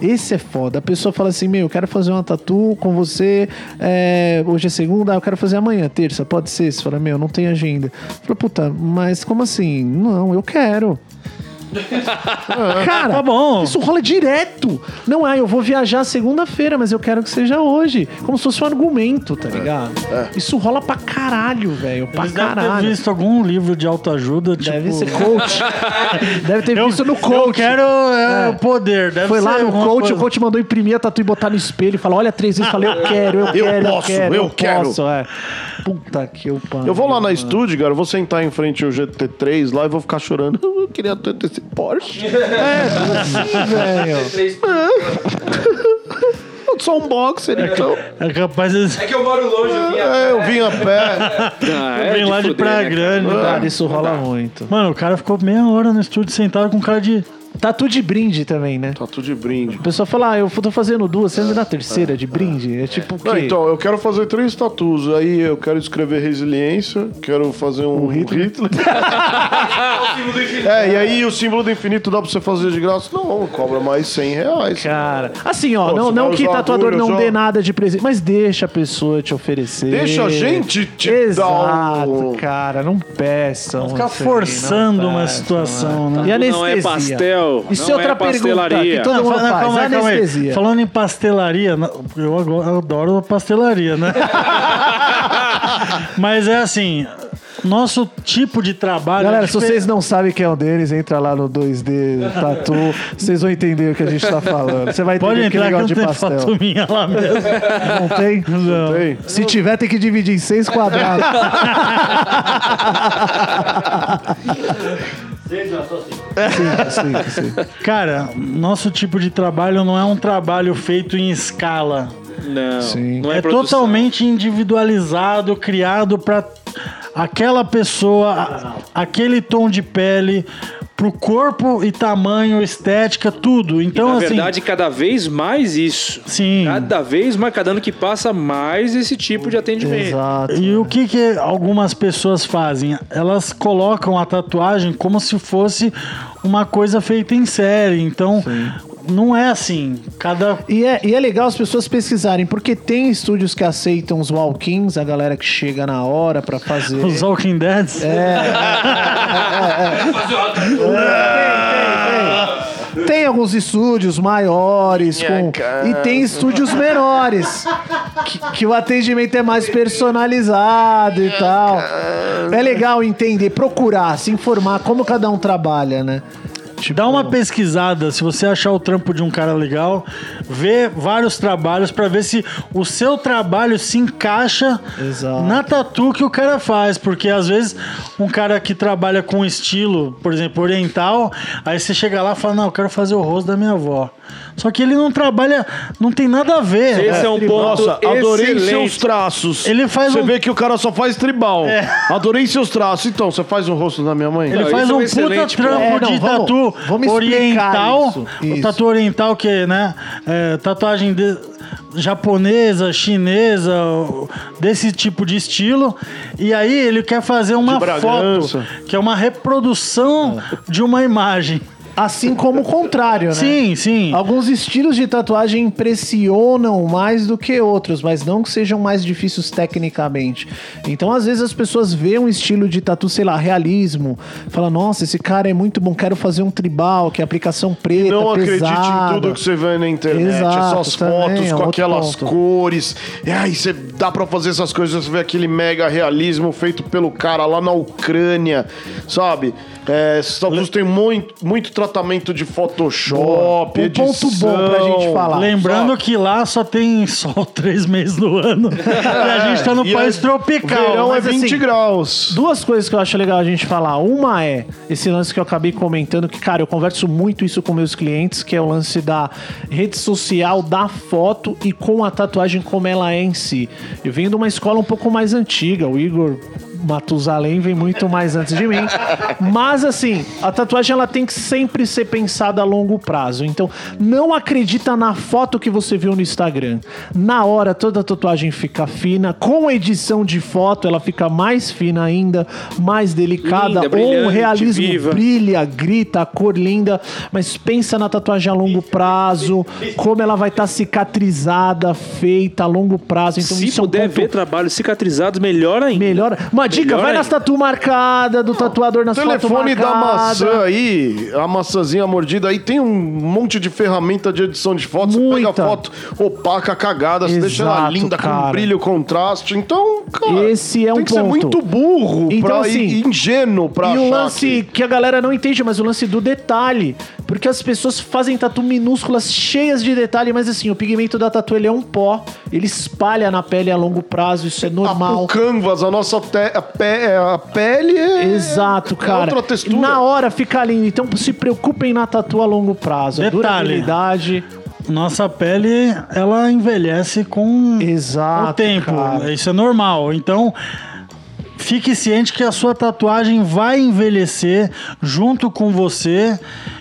Speaker 1: Esse é foda. A pessoa fala assim: Meu, eu quero fazer uma tatu com você. é, hoje é segunda, eu quero fazer amanhã, terça, pode ser. Você fala: Meu, não tem agenda. Fala, puta, mas como assim? Não, eu quero. Cara,
Speaker 4: Tá bom.
Speaker 1: isso rola direto. Não, ah, eu vou viajar segunda-feira, mas eu quero que seja hoje. Como se fosse um argumento, tá ligado? Isso rola pra caralho, velho. Pra
Speaker 4: Eles devem ter
Speaker 1: caralho.
Speaker 4: visto algum livro de autoajuda, tipo...
Speaker 1: Deve ser coach. Deve ter
Speaker 4: Eu,
Speaker 1: visto no
Speaker 4: eu
Speaker 1: coach.
Speaker 4: quero é,
Speaker 1: É.
Speaker 4: o poder. Deve
Speaker 1: Foi lá no coach,
Speaker 4: coisa.
Speaker 1: o coach mandou imprimir a tatu e botar no espelho e falar: olha três vezes, falei, eu quero, eu quero, eu
Speaker 3: posso,
Speaker 1: quero,
Speaker 3: eu quero.
Speaker 1: posso. É. Puta que eu pano.
Speaker 3: Eu vou lá na estúdio, cara, eu vou sentar em frente ao GT3 lá e vou ficar chorando. Eu queria tanto esse Porsche.
Speaker 1: É, assim, velho.
Speaker 3: Eu só um boxer, então.
Speaker 4: É capaz de.
Speaker 2: É que eu moro longe, eu vim
Speaker 3: É, eu vim a pé.
Speaker 2: Ah,
Speaker 4: Eu vim lá de
Speaker 2: fuder,
Speaker 4: Praia
Speaker 2: né,
Speaker 4: Grande.
Speaker 2: cara?
Speaker 1: Cara, isso rola muito.
Speaker 4: Mano, o cara ficou meia hora no estúdio sentado com cara de.
Speaker 1: Tatu de brinde também, né?
Speaker 3: Tatu de brinde.
Speaker 1: O pessoal fala, ah, eu tô fazendo duas, você anda na terceira de brinde. É tipo o quê?
Speaker 3: Não, então, eu quero fazer três tatus. Aí eu quero escrever resiliência, quero fazer um, Hitler. é, e aí o símbolo do infinito dá pra você fazer de graça? Não, cobra mais 100 reais.
Speaker 1: Cara, assim, ó,
Speaker 3: Pô,
Speaker 1: não, não que tatuador não dê nada de presente, mas deixa a pessoa te oferecer.
Speaker 3: Deixa a gente te
Speaker 1: Exato,
Speaker 3: dar um-
Speaker 1: cara, não peçam.
Speaker 4: Ficar
Speaker 1: assim,
Speaker 4: não uma
Speaker 1: peçam,
Speaker 4: situação, né?
Speaker 1: E anestesia?
Speaker 2: Não é pastel,
Speaker 1: Isso é
Speaker 2: não
Speaker 1: outra
Speaker 2: é
Speaker 1: pergunta
Speaker 2: pastelaria.
Speaker 1: que todo
Speaker 4: Não,
Speaker 1: mundo faz.
Speaker 4: calma calma aí.
Speaker 1: anestesia.
Speaker 4: Falando em pastelaria, eu adoro pastelaria, né? Mas é assim, nosso tipo de trabalho.
Speaker 1: Galera,
Speaker 4: é
Speaker 1: se vocês não sabem quem é o Denis, entra lá no 2D Tatu, vocês vão entender o que a gente tá falando. Você vai entender
Speaker 4: Pode
Speaker 1: que
Speaker 4: entrar que não
Speaker 1: gosta de
Speaker 4: tem
Speaker 1: pastel.
Speaker 4: foto minha lá mesmo.
Speaker 1: Não tem?
Speaker 4: Não.
Speaker 3: Ei,
Speaker 1: Se tiver, tem que dividir em seis quadrados. sim, sim, sim.
Speaker 4: Cara, nosso tipo de trabalho não é um trabalho feito em escala.
Speaker 2: Não,
Speaker 1: Sim.
Speaker 2: não é,
Speaker 4: É,
Speaker 2: produção.
Speaker 4: totalmente individualizado, criado para aquela pessoa, a- aquele tom de pele, pro corpo e tamanho, estética, tudo. Então,
Speaker 2: Na
Speaker 4: assim.
Speaker 2: verdade, cada vez mais isso.
Speaker 4: Sim.
Speaker 2: Cada vez mais, cada ano que passa, mais esse tipo de atendimento.
Speaker 1: Exato.
Speaker 4: E o que, que algumas pessoas fazem? Elas colocam a tatuagem como se fosse uma coisa feita em série. Então, não é assim. Cada.
Speaker 1: E é, e é legal as pessoas pesquisarem, porque tem estúdios que aceitam os walk-ins, a galera que chega na hora pra fazer.
Speaker 4: Os Walking Deads.
Speaker 1: Tem, tem alguns estúdios maiores com, e tem estúdios menores que, que o atendimento é mais personalizado e tal. É legal entender, procurar, se informar como cada um trabalha, né?
Speaker 4: Dá uma pesquisada, se você achar o trampo de um cara legal, vê vários trabalhos pra ver se o seu trabalho se encaixa
Speaker 1: Exato.
Speaker 4: na tatu que o cara faz, porque às vezes um cara que trabalha com estilo, por exemplo, oriental, aí você chega lá e fala: "Não, eu quero fazer o rosto da minha avó". Só que ele não trabalha, não tem nada a ver.
Speaker 2: Esse é um ponto
Speaker 3: Nossa, adorei
Speaker 2: excelente.
Speaker 3: seus traços.
Speaker 4: Ele faz
Speaker 3: Você
Speaker 4: um-
Speaker 3: vê que o cara só faz tribal.
Speaker 4: É.
Speaker 3: Adorei seus traços. Então, você faz o rosto da minha mãe?
Speaker 4: Ele
Speaker 2: Não,
Speaker 4: faz
Speaker 2: é um
Speaker 4: um puta trampo.
Speaker 1: É, não,
Speaker 4: de
Speaker 1: vamos-
Speaker 4: tatu
Speaker 1: vamos
Speaker 4: oriental.
Speaker 1: isso,
Speaker 4: O
Speaker 1: isso.
Speaker 4: tatu oriental, que é, né? é, tatuagem de- japonesa, chinesa, desse tipo de estilo. E aí ele quer fazer uma foto, que é uma reprodução de uma imagem.
Speaker 1: Assim como o contrário, né?
Speaker 4: Sim, sim.
Speaker 1: Alguns estilos de tatuagem impressionam mais do que outros, mas não que sejam mais difíceis tecnicamente. Então, às vezes, as pessoas veem um estilo de tatu, sei lá, realismo, fala, nossa, esse cara é muito bom, quero fazer um tribal, que é aplicação preta,
Speaker 3: Não acredite
Speaker 1: pesada.
Speaker 3: em tudo que você vê na internet.
Speaker 1: Exato,
Speaker 3: essas
Speaker 1: também,
Speaker 3: fotos
Speaker 1: é
Speaker 3: com
Speaker 1: outro
Speaker 3: aquelas
Speaker 1: ponto.
Speaker 3: cores. E aí você dá pra fazer essas coisas, você vê aquele mega realismo feito pelo cara lá na Ucrânia, sabe? É, esses tatus tem muito, muito tratamento de Photoshop,
Speaker 1: Um
Speaker 3: edição.
Speaker 1: ponto bom pra gente falar.
Speaker 4: Lembrando que lá só tem sol três meses no ano. e a gente tá no
Speaker 3: E
Speaker 4: país
Speaker 3: aí,
Speaker 4: tropical.
Speaker 3: Verão é
Speaker 1: mas
Speaker 3: 20
Speaker 1: assim,
Speaker 3: graus.
Speaker 1: Duas coisas que eu acho legal a gente falar. Uma é esse lance que eu acabei comentando, que, cara, eu converso muito isso com meus clientes, que é o lance da rede social, da foto e com a tatuagem como ela é em si. Eu venho de uma escola um pouco mais antiga, o Igor. Matusalém vem muito mais antes de mim. Mas assim, a tatuagem ela tem que sempre ser pensada a longo prazo. Então, não acredita na foto que você viu no Instagram. Na hora, toda a tatuagem fica fina. Com edição de foto, ela fica mais fina ainda, mais delicada.
Speaker 2: Linda,
Speaker 1: ou o realismo
Speaker 2: viva.
Speaker 1: brilha, grita, a cor linda. Mas pensa na tatuagem a longo prazo, como ela vai estar cicatrizada, feita a longo prazo. Então,
Speaker 2: Se
Speaker 1: isso é um
Speaker 2: puder
Speaker 1: ponto
Speaker 2: ver trabalhos cicatrizados, melhor ainda.
Speaker 1: Melhor. Uma dica, vai nas tatu marcada do tatuador nas
Speaker 3: telefone da maçã aí, a maçãzinha mordida aí, tem um monte de ferramenta de edição de fotos. Você
Speaker 1: Muita.
Speaker 3: pega a foto opaca, cagada, você deixa ela
Speaker 1: Exato,
Speaker 3: linda, com
Speaker 1: cara.
Speaker 3: brilho, contraste. Então, cara,
Speaker 1: Esse é
Speaker 3: tem
Speaker 1: um
Speaker 3: que ser
Speaker 1: ponto.
Speaker 3: muito burro
Speaker 1: Então,
Speaker 3: pra,
Speaker 1: assim,
Speaker 3: e ingênuo pra
Speaker 1: E
Speaker 3: achar
Speaker 1: o lance
Speaker 3: que...
Speaker 1: que... a galera não entende, mas o lance do detalhe. Porque as pessoas fazem tatu minúsculas, cheias de detalhe, mas assim, o pigmento da tatu ele é um pó, ele espalha na pele a longo prazo, isso é
Speaker 3: a-
Speaker 1: normal.
Speaker 3: o canvas, a nossa te- a, pe- a pele é...
Speaker 1: Exato, cara.
Speaker 3: outra textura.
Speaker 1: Na hora fica lindo. Então se preocupem na tatu a longo prazo.
Speaker 4: Detalhe.
Speaker 1: durabilidade.
Speaker 4: nossa pele, ela envelhece com
Speaker 1: Exato,
Speaker 4: o tempo.
Speaker 1: cara.
Speaker 4: Isso é normal. Então, fique ciente que a sua tatuagem vai envelhecer junto com você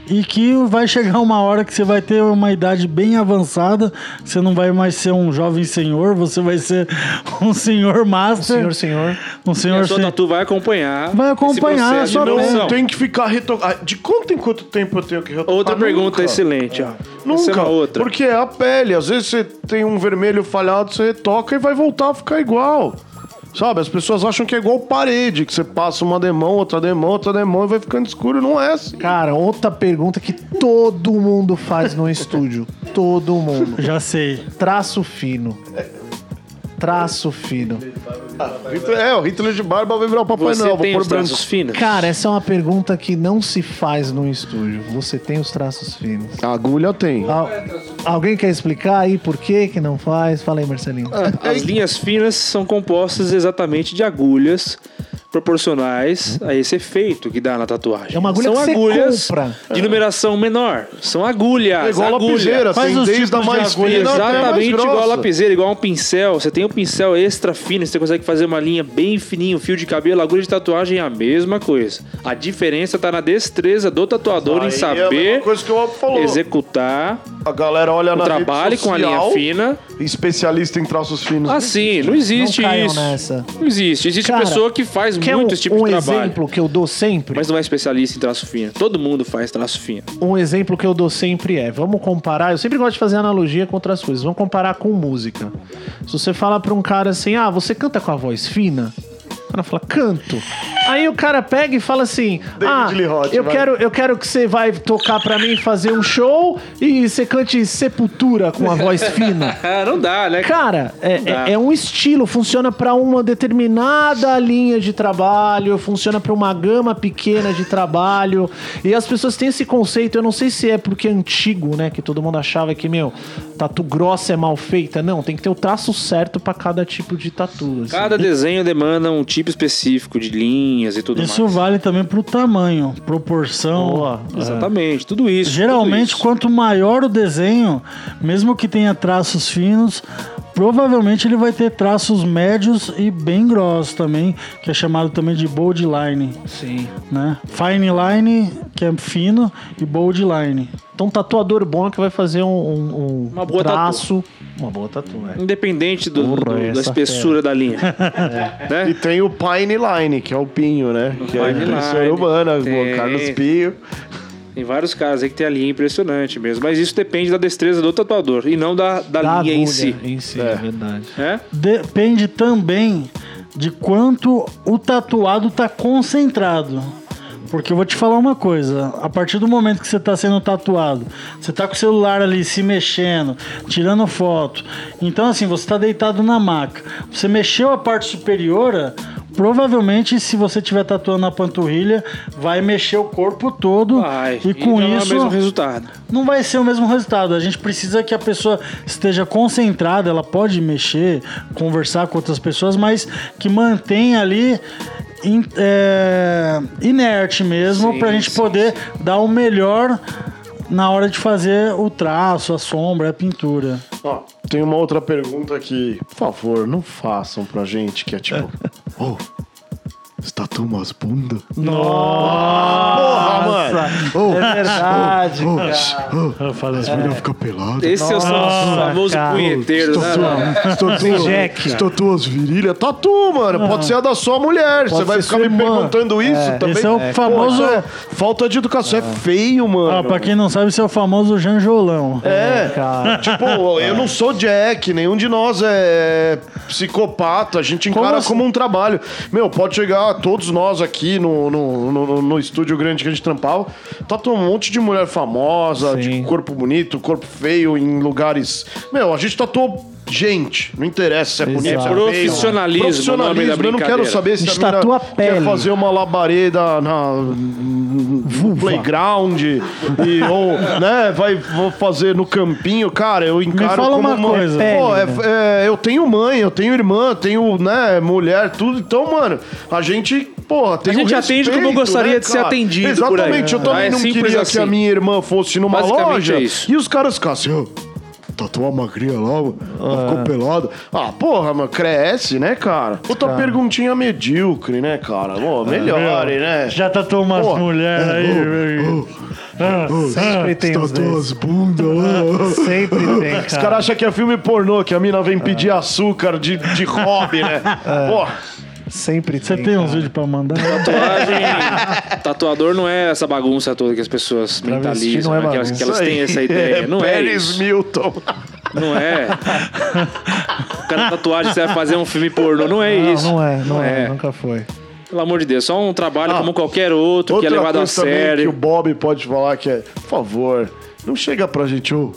Speaker 4: e que vai chegar uma hora que você vai ter uma idade bem avançada. Você não vai mais ser um jovem senhor, você vai ser um senhor master.
Speaker 1: Senhor, senhor.
Speaker 4: Um
Speaker 2: E
Speaker 4: senhor
Speaker 2: a sua
Speaker 4: sen-
Speaker 2: tatu vai acompanhar.
Speaker 4: Vai acompanhar
Speaker 2: esse
Speaker 4: a sua.
Speaker 3: Não tem que ficar retocando. De quanto em quanto tempo eu tenho que retocar?
Speaker 2: Outra pergunta
Speaker 3: Nunca.
Speaker 2: excelente, ó. É
Speaker 3: Nunca.
Speaker 2: uma outra.
Speaker 3: Porque é a pele. Às vezes você tem um vermelho falhado, você retoca e vai voltar a ficar igual. Sabe? As pessoas acham que é igual parede, que você passa uma demão, outra demão, outra demão e vai ficando escuro. Não é assim.
Speaker 1: Cara, outra pergunta que todo mundo faz no estúdio. Todo mundo.
Speaker 4: Já sei.
Speaker 1: Traço fino. Traço fino.
Speaker 3: Hitler- É, o Hitler de barba vai virar o Papai
Speaker 2: Você
Speaker 3: Noel. Vou
Speaker 2: tem
Speaker 3: pôr
Speaker 2: os
Speaker 3: branco.
Speaker 2: traços finos?
Speaker 1: Cara, essa é uma pergunta que não se faz no estúdio. Você tem os traços finos.
Speaker 3: A agulha tem.
Speaker 1: Al- alguém quer explicar aí por que que não faz? Fala aí, Marcelinho.
Speaker 2: As linhas finas são compostas exatamente de agulhas proporcionais a esse efeito que dá na tatuagem.
Speaker 1: É uma agulha
Speaker 2: são
Speaker 1: que você
Speaker 2: agulhas
Speaker 1: compra.
Speaker 2: de numeração menor. São agulhas.
Speaker 3: É igual a
Speaker 2: agulha.
Speaker 3: lapiseira,
Speaker 4: Faz
Speaker 3: tem
Speaker 4: os
Speaker 3: desde a mais
Speaker 4: agulha.
Speaker 3: fina a mais
Speaker 2: Exatamente igual a lapiseira, igual um pincel. Você tem um pincel extra fino, você consegue fazer uma linha bem fininha, um fio de cabelo, agulha de tatuagem é a mesma coisa. A diferença tá na destreza do tatuador em
Speaker 3: Aí é a
Speaker 2: saber
Speaker 3: mesma coisa que o Alpo falou.
Speaker 2: executar
Speaker 3: A galera olha
Speaker 2: o
Speaker 3: na
Speaker 2: trabalho com a linha fina.
Speaker 3: Especialista em traços finos.
Speaker 2: Assim, não existe
Speaker 1: Não caiam
Speaker 2: isso.
Speaker 1: nessa.
Speaker 2: Não existe. Existe
Speaker 1: Cara,
Speaker 2: pessoa que faz
Speaker 1: Quer
Speaker 2: muito
Speaker 1: um,
Speaker 2: esse tipo
Speaker 1: um
Speaker 2: de trabalho.
Speaker 1: exemplo que eu dou sempre?
Speaker 2: Mas não é especialista em traço fino. Todo mundo faz traço fino.
Speaker 1: Um exemplo que eu dou sempre é, vamos comparar, eu sempre gosto de fazer analogia com outras coisas, vamos comparar com música. Se você fala pra um cara assim, ah, você canta com a voz fina? O cara fala, canto. Aí o cara pega e fala assim, ah, eu quero, eu quero que você vai tocar pra mim fazer um show e você cante Sepultura com a voz fina.
Speaker 2: Não dá, né?
Speaker 1: Cara, é,
Speaker 2: dá.
Speaker 1: é- é um estilo, funciona pra uma determinada linha de trabalho, funciona pra uma gama pequena de trabalho. E as pessoas têm esse conceito, eu não sei se é porque é antigo, né? Que todo mundo achava que, meu, tatu grossa é mal feita. Não, tem que ter o traço certo pra cada tipo de tatu. assim.
Speaker 2: Cada desenho demanda um tipo específico de linhas e tudo
Speaker 4: Isso
Speaker 2: mais.
Speaker 4: vale também pro tamanho, proporção.
Speaker 1: Boa.
Speaker 2: Exatamente, tudo isso.
Speaker 4: Geralmente,
Speaker 2: tudo isso.
Speaker 4: quanto maior o desenho, mesmo que tenha traços finos, provavelmente ele vai ter traços médios e bem grossos também, que é chamado também de bold line,
Speaker 1: Sim.
Speaker 4: né? Fine line, que é fino, e bold line.
Speaker 1: Então, tatuador bom é que vai fazer um, um- um
Speaker 2: Uma boa
Speaker 1: traço. Uma boa tatu, é.
Speaker 2: Independente do,
Speaker 1: Porra,
Speaker 2: do- da espessura da linha.
Speaker 3: E
Speaker 2: né?
Speaker 3: tem o Pine Line, que é o pinho, né? que é a impressora
Speaker 2: Line.
Speaker 3: urbana,
Speaker 2: Tem.
Speaker 3: o Carlos Pinho.
Speaker 2: Tem vários casos aí que tem a linha impressionante mesmo. Mas isso depende da destreza do tatuador e não da, da,
Speaker 1: Da
Speaker 2: linha em si.
Speaker 1: Em si, é, verdade.
Speaker 2: né?
Speaker 4: Depende também de quanto o tatuado tá concentrado. Porque eu vou te falar uma coisa, a partir do momento que você tá sendo tatuado, você tá com o celular ali se mexendo, tirando foto. Então assim, você tá deitado na maca. Você mexeu a parte superior, provavelmente se você tiver tatuando na panturrilha, vai mexer o corpo todo
Speaker 2: Vai.
Speaker 4: e com
Speaker 2: não é o
Speaker 4: isso
Speaker 2: mesmo resultado.
Speaker 4: não vai ser o mesmo resultado. A gente precisa que a pessoa esteja concentrada, ela pode mexer, conversar com outras pessoas, mas que mantenha ali in- é, inerte mesmo,
Speaker 2: Sim,
Speaker 4: pra gente
Speaker 2: sim,
Speaker 4: poder dar o melhor na hora de fazer o traço, a sombra, a pintura.
Speaker 3: Ó, tem uma outra pergunta aqui. Por favor, não façam pra gente, que é tipo... oh, tu umas bunda? Porra, mano!
Speaker 1: É verdade,
Speaker 3: Oh,
Speaker 1: cara.
Speaker 3: oh,
Speaker 4: Eu falei,
Speaker 3: as meninas ficam peladas.
Speaker 2: Esse é o famoso
Speaker 1: cara.
Speaker 2: punheteiro,
Speaker 3: Estou
Speaker 2: né?
Speaker 3: tu- estou tu-
Speaker 1: Jack.
Speaker 3: estou tuas virilhas. Tatu, mano. Pode ser a da sua mulher. Você vai ficar me
Speaker 1: irmã.
Speaker 3: perguntando isso também.
Speaker 4: Esse é o famoso-
Speaker 3: é falta de educação. É feio, mano.
Speaker 4: Ah, pra quem não sabe, esse é o famoso janjolão.
Speaker 3: É,
Speaker 1: cara.
Speaker 3: tipo, eu não sou Jack, nenhum de nós é psicopata, a gente
Speaker 4: Como
Speaker 3: encara
Speaker 4: assim?
Speaker 3: como um trabalho. Meu, pode chegar todos nós aqui no, no, no, no estúdio grande que a gente trampava, tá um monte de mulher famosa,
Speaker 1: Sim.
Speaker 3: de corpo bonito, corpo feio, em lugares. Meu, a gente tatuou gente, não interessa se é bonito,
Speaker 1: Exato.
Speaker 3: é.
Speaker 2: Profissionalismo, da
Speaker 3: Profissionalismo, eu não quero saber se
Speaker 1: A
Speaker 3: mina quer
Speaker 1: pele.
Speaker 3: fazer uma labareda na, no playground e, ou, né, vai vou fazer no campinho, cara, eu encaro
Speaker 4: fala
Speaker 3: como
Speaker 4: uma coisa.
Speaker 3: Pô, é- é, eu tenho mãe, eu tenho irmã, tenho, né, mulher, tudo. Então, mano, a gente, porra, tem
Speaker 2: A gente
Speaker 3: um
Speaker 2: atende
Speaker 3: respeito,
Speaker 2: como gostaria
Speaker 3: né,
Speaker 2: de ser
Speaker 3: cara?
Speaker 2: atendido por aí.
Speaker 3: Exatamente, eu também
Speaker 2: Ah, é
Speaker 3: não
Speaker 2: simples
Speaker 3: queria
Speaker 2: assim.
Speaker 3: que a minha irmã fosse numa
Speaker 2: Basicamente
Speaker 3: loja
Speaker 2: é isso.
Speaker 3: e os caras ficassem, "Ô, tatuou a magrinha lá, mano. Ela ficou pelada. Ah, porra, mano, cresce, né, cara? Outra perguntinha medíocre, né, cara? Pô, melhore, né?
Speaker 4: Já tatuou umas
Speaker 3: Pô,
Speaker 4: mulheres aí. velho. Ah,
Speaker 1: Sempre tem uns
Speaker 3: Tatuou
Speaker 1: desses.
Speaker 3: as bundas lá.
Speaker 1: Sempre tem,
Speaker 3: Os
Speaker 1: cara.
Speaker 3: caras acham que é filme pornô, que a mina vem pedir açúcar de, de hobby, né? Pô,
Speaker 1: Sempre
Speaker 4: Você
Speaker 1: tem.
Speaker 4: tem uns vídeos pra mandar?
Speaker 2: Tatuagem. Tatuador não é essa bagunça toda que as pessoas
Speaker 1: Travesti
Speaker 2: mentalizam,
Speaker 1: não é
Speaker 2: né? que, elas, que elas têm essa ideia. Não é
Speaker 3: Pérez
Speaker 2: isso.
Speaker 3: Milton.
Speaker 2: Não é. O cara tatuagem você vai fazer um filme pornô. Não é
Speaker 1: Não,
Speaker 2: isso.
Speaker 1: não é, não é, nunca foi.
Speaker 2: Pelo amor de Deus, só um trabalho
Speaker 3: Ah,
Speaker 2: como qualquer outro, que é levado a
Speaker 3: também que o
Speaker 2: sério.
Speaker 3: Bob pode falar que é, por favor, não chega pra gente, ô,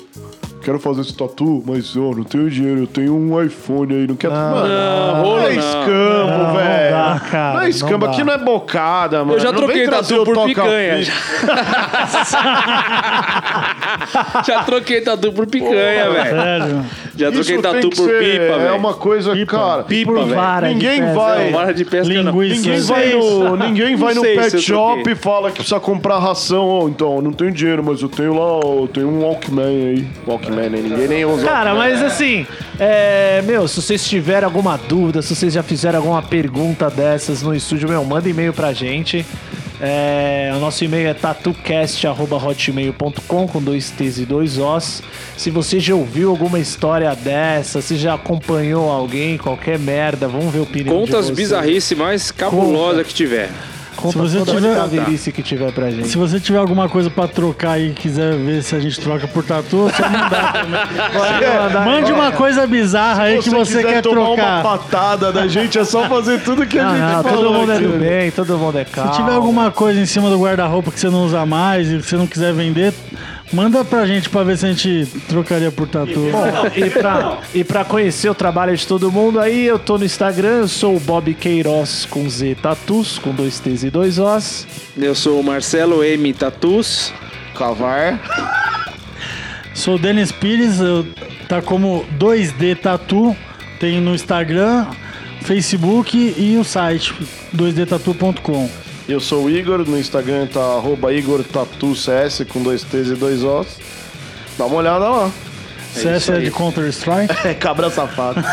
Speaker 3: quero fazer esse tatu, mas eu não tenho dinheiro, eu tenho um iPhone aí, não quero... Mano,
Speaker 2: não,
Speaker 3: não, é
Speaker 2: não.
Speaker 3: escambo,
Speaker 1: Não, não
Speaker 3: velho.
Speaker 1: dá, cara,
Speaker 3: não é escambo,
Speaker 1: não
Speaker 3: aqui não é bocada, mano.
Speaker 2: Eu já
Speaker 3: Não
Speaker 2: troquei tatu por picanha. Já troquei tatu por picanha, velho.
Speaker 4: Sério.
Speaker 2: Já
Speaker 3: Isso
Speaker 2: troquei
Speaker 3: tem
Speaker 2: tatu
Speaker 3: que
Speaker 2: por
Speaker 3: ser-
Speaker 2: pipa,
Speaker 3: É
Speaker 2: velho.
Speaker 3: uma coisa,
Speaker 4: Pipa.
Speaker 3: cara...
Speaker 2: Pipa,
Speaker 1: Por
Speaker 2: velho.
Speaker 1: vara
Speaker 3: Ninguém vai-
Speaker 2: Não, vara de pesca não.
Speaker 4: Linguiça.
Speaker 3: Ninguém
Speaker 4: Não
Speaker 3: vai, no, ninguém vai
Speaker 2: não
Speaker 3: no pet shop e fala que precisa comprar ração. Então, eu não tenho dinheiro, mas eu tenho lá, eu tenho um Walkman aí. Walkman, né? Ninguém nem usa.
Speaker 1: Cara, mas assim, é, meu, se vocês tiverem alguma dúvida, se vocês já fizeram alguma pergunta dessas no estúdio, meu, manda e-mail pra gente. É, o nosso e-mail é tatucast.hotmail.com com dois T's e dois Os. Se você já ouviu alguma história dessa, se já acompanhou alguém, qualquer merda, vamos ver a opinião
Speaker 2: Conta
Speaker 1: de
Speaker 2: as
Speaker 1: vocês.
Speaker 2: bizarrices mais cabulosas que tiver.
Speaker 1: Conta
Speaker 4: Se você
Speaker 1: toda
Speaker 4: tiver-
Speaker 1: a velhice que tiver pra gente.
Speaker 4: Se você tiver alguma coisa pra trocar e quiser ver se a gente troca por tatu, é só mandar também. Mande uma coisa bizarra aí que você
Speaker 3: quiser
Speaker 4: quer
Speaker 3: tomar
Speaker 4: trocar.
Speaker 3: uma patada da gente, é só fazer tudo que a gente
Speaker 1: não,
Speaker 3: falou.
Speaker 1: todo mundo é do bem, todo mundo é calmo.
Speaker 4: Se tiver alguma coisa em cima do guarda-roupa que você não usa mais e que você não quiser vender, manda pra gente pra ver se a gente trocaria por tatu.
Speaker 1: Bom, e pra, e pra conhecer o trabalho de todo mundo aí, eu tô no Instagram, eu sou o Bob Queiroz com Z Tatus, com dois T's e dois Os.
Speaker 2: Eu sou o Marcelo M. Tatus.
Speaker 3: Cavar.
Speaker 4: Sou o Denis Pires, eu tá como 2D Tatu, tem no Instagram, Facebook e o site 2dtatu.com.
Speaker 3: Eu sou o Igor, no Instagram tá arroba Igor Tatu CS com dois T's e dois Os. Dá uma olhada lá.
Speaker 4: CS é,
Speaker 2: isso aí.
Speaker 4: de Counter Strike.
Speaker 3: É cabra safado.